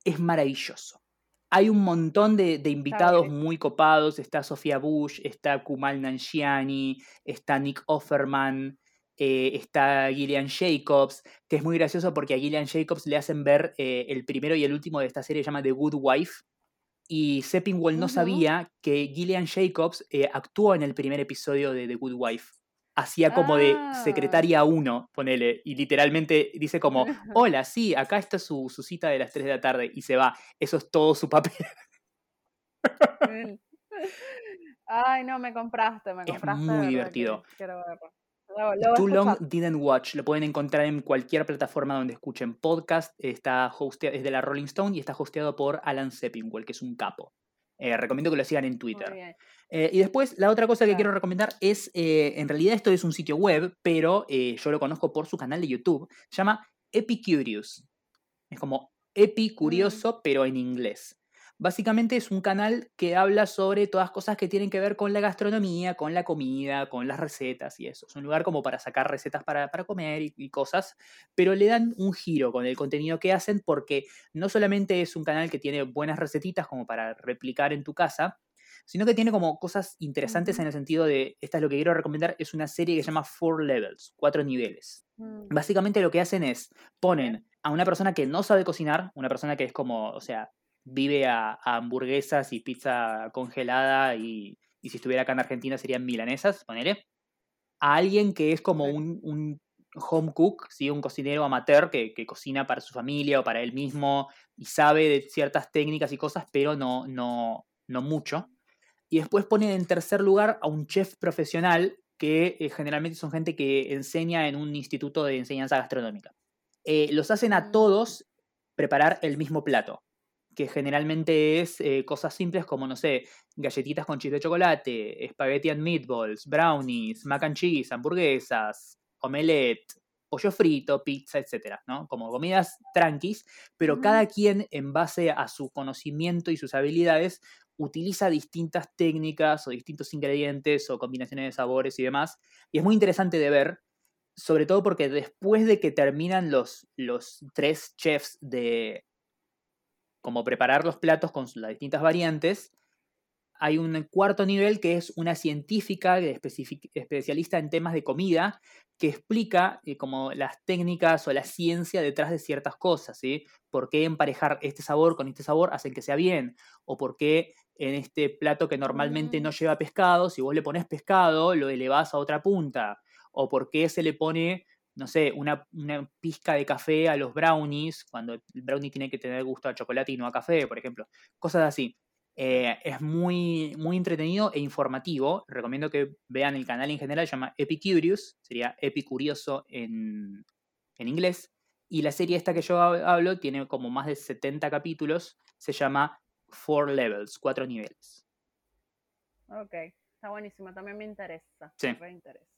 es maravilloso. Hay un montón de, invitados muy copados. Está Sofía Bush, está Kumal Nanjiani, está Nick Offerman, eh, está Gillian Jacobs, que es muy gracioso porque a Gillian Jacobs le hacen ver eh, el primero y el último de esta serie, se llama The Good Wife, y Seppingwell no sabía que Gillian Jacobs eh, actuó en el primer episodio de The Good Wife. Hacía como de ah. secretaria 1, ponele, y literalmente dice como, hola, sí, acá está su, cita de las 3 de la tarde, y se va. Eso es todo su papel. Ay, no, me compraste, me compraste. Es muy divertido. Too Long Didn't Watch. Lo pueden encontrar en cualquier plataforma donde escuchen podcast. Está hosteado, es de la Rolling Stone y está hosteado por Alan Sepinwall, que es un capo. Eh, recomiendo que lo sigan en Twitter. Eh, y después, la otra cosa que quiero recomendar es, eh, en realidad esto es un sitio web, pero yo lo conozco por su canal de YouTube. Se llama Epicurious. Es como Epicurioso, mm. pero en inglés. Básicamente es un canal que habla sobre todas cosas que tienen que ver con la gastronomía, con la comida, con las recetas y eso. Es un lugar como para sacar recetas para, comer y, cosas, pero le dan un giro con el contenido que hacen porque no solamente es un canal que tiene buenas recetitas como para replicar en tu casa, sino que tiene como cosas interesantes en el sentido de, esta es lo que quiero recomendar, es una serie que se llama Four Levels, cuatro niveles. Mm. Básicamente lo que hacen es, ponen a una persona que no sabe cocinar, una persona que es como, o sea, vive a, hamburguesas y pizza congelada y, si estuviera acá en Argentina serían milanesas, ponele. A alguien que es como un, home cook, ¿sí? un cocinero amateur que, cocina para su familia o para él mismo y sabe de ciertas técnicas y cosas, pero no, no, no mucho. Y después pone en tercer lugar a un chef profesional que eh, generalmente son gente que enseña en un instituto de enseñanza gastronómica. Eh, los hacen a mm. todos preparar el mismo plato que generalmente es eh, cosas simples como, no sé, galletitas con chip de chocolate, spaghetti and meatballs, brownies, mac and cheese, hamburguesas, omelette, pollo frito, pizza, etcétera, ¿no? Como comidas tranquis, pero cada quien en base a su conocimiento y sus habilidades utiliza distintas técnicas o distintos ingredientes o combinaciones de sabores y demás. Y es muy interesante de ver, sobre todo porque después de que terminan los, los tres chefs de, como preparar los platos con las distintas variantes. Hay un cuarto nivel que es una científica especialista en temas de comida que explica eh, como las técnicas o la ciencia detrás de ciertas cosas, ¿sí? ¿Por qué emparejar este sabor con este sabor hacen que sea bien? ¿O por qué en este plato que normalmente no mm. lleva pescado, si vos le pones pescado, lo elevás a otra punta? ¿O por qué se le pone no sé, una, pizca de café a los brownies, cuando el brownie tiene que tener gusto a chocolate y no a café, por ejemplo. Cosas así. Eh, es muy, muy entretenido e informativo. Recomiendo que vean el canal en general, se llama Epicurious, sería Epicurioso en, en inglés. Y la serie esta que yo hablo tiene como más de 70 capítulos, se llama Four Levels, cuatro niveles. Ok, está buenísimo, también me interesa. Sí. Me interesa.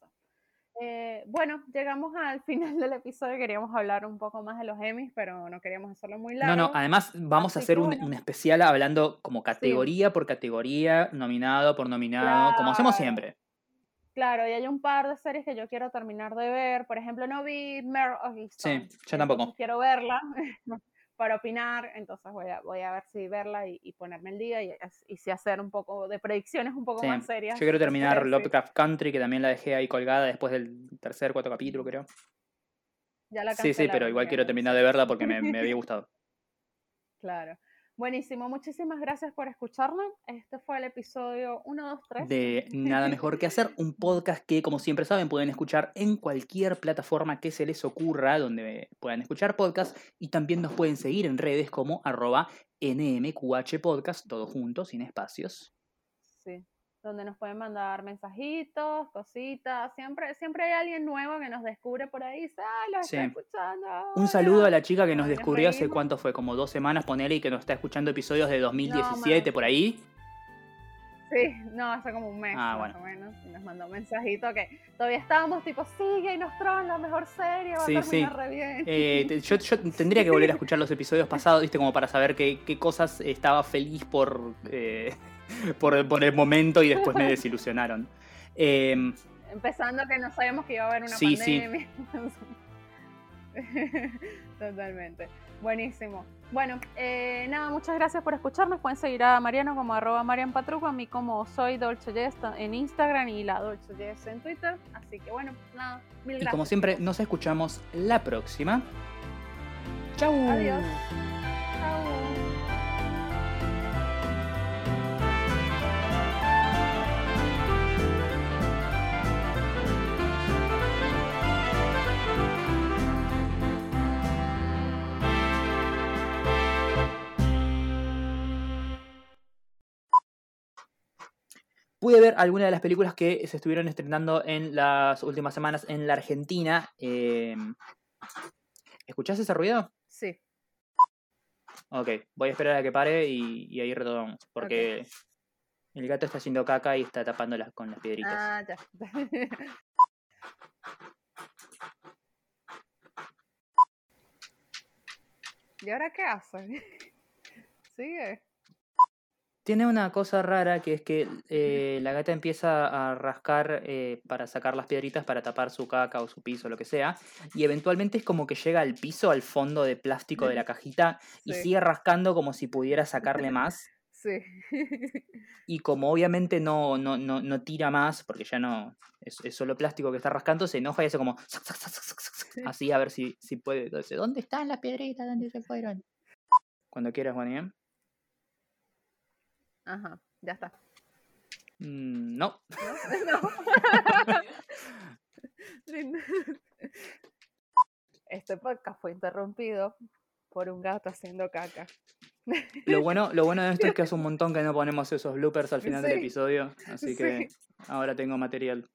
Eh, bueno, llegamos al final del episodio. Queríamos hablar un poco más de los Emmys, pero no queríamos hacerlo muy largo. No, no, además vamos a hacer un, especial hablando como categoría por categoría, nominado por nominado, como hacemos siempre. Claro, y hay un par de series que yo quiero terminar de ver. Por ejemplo, no vi Mare of Sí, yo tampoco. Quiero verla. para opinar, entonces voy a, voy a ver si verla y, ponerme el día y, y, si hacer un poco de predicciones un poco más serias. Yo quiero terminar Lovecraft Country, que también la dejé ahí colgada después del tercer, cuarto capítulo, creo. Ya la sí, sí, pero igual quiero terminar de verla porque me, me había gustado. Claro. Buenísimo, muchísimas gracias por escucharnos. Este fue el episodio 1, 2, 3. De Nada Mejor que Hacer, un podcast que, como siempre saben, pueden escuchar en cualquier plataforma que se les ocurra, donde puedan escuchar podcast, y también nos pueden seguir en redes como arroba NMQH Podcast, todo junto, sin espacios. Sí donde nos pueden mandar mensajitos, cositas. Siempre, siempre hay alguien nuevo que nos descubre por ahí. Dice, ah, lo estoy escuchando. Un saludo a la chica que nos descubrió hace cuánto fue, como dos semanas, ponele, y que nos está escuchando episodios de 2017 por ahí. Sí, no, hace como un mes ah, más o menos. Y nos mandó un mensajito que todavía estábamos tipo, sigue y nos traen la mejor serie, va a sí. re bien. Eh, yo, tendría que volver a escuchar los episodios pasados, viste, como para saber qué, qué cosas estaba feliz por. Eh, por, el momento y después me desilusionaron. Em, Empezando que no sabíamos que iba a haber una pandemia. Totalmente. Buenísimo. Bueno, eh, nada, muchas gracias por escucharnos. Pueden seguir a Mariano como arroba Marian Patruco, a mí como soy Dolce en Instagram y la Dolce en Twitter. Así que bueno, nada, mil gracias. Y como siempre, nos escuchamos la próxima. Chau. Adiós. Chau. Pude ver algunas de las películas que se estuvieron estrenando en las últimas semanas en la Argentina. Eh, ¿Escuchás ese ruido? Sí. Ok, voy a esperar a que pare y, ahí retomamos. Porque el gato está haciendo caca y está tapándolas con las piedritas. Ah, ya. ¿Y ahora qué hace? Sigue. Tiene una cosa rara que es que eh, la gata empieza a rascar eh, para sacar las piedritas para tapar su caca o su piso, lo que sea. Y eventualmente es como que llega al piso, al fondo de plástico de la cajita, y sigue rascando como si pudiera sacarle más. Sí. Y como obviamente no, no, no, no tira más, porque ya no es, es solo plástico que está rascando, se enoja y hace como Sí. así a ver si, si puede. Entonces, ¿dónde están las piedritas? ¿Dónde se fueron? Cuando quieras, Bonnie. Ajá, ya está. Mm, no. No. Este podcast fue interrumpido por un gato haciendo caca. Lo bueno, lo bueno de esto es que hace un montón que no ponemos esos bloopers al final del episodio, así que Sí. ahora tengo material.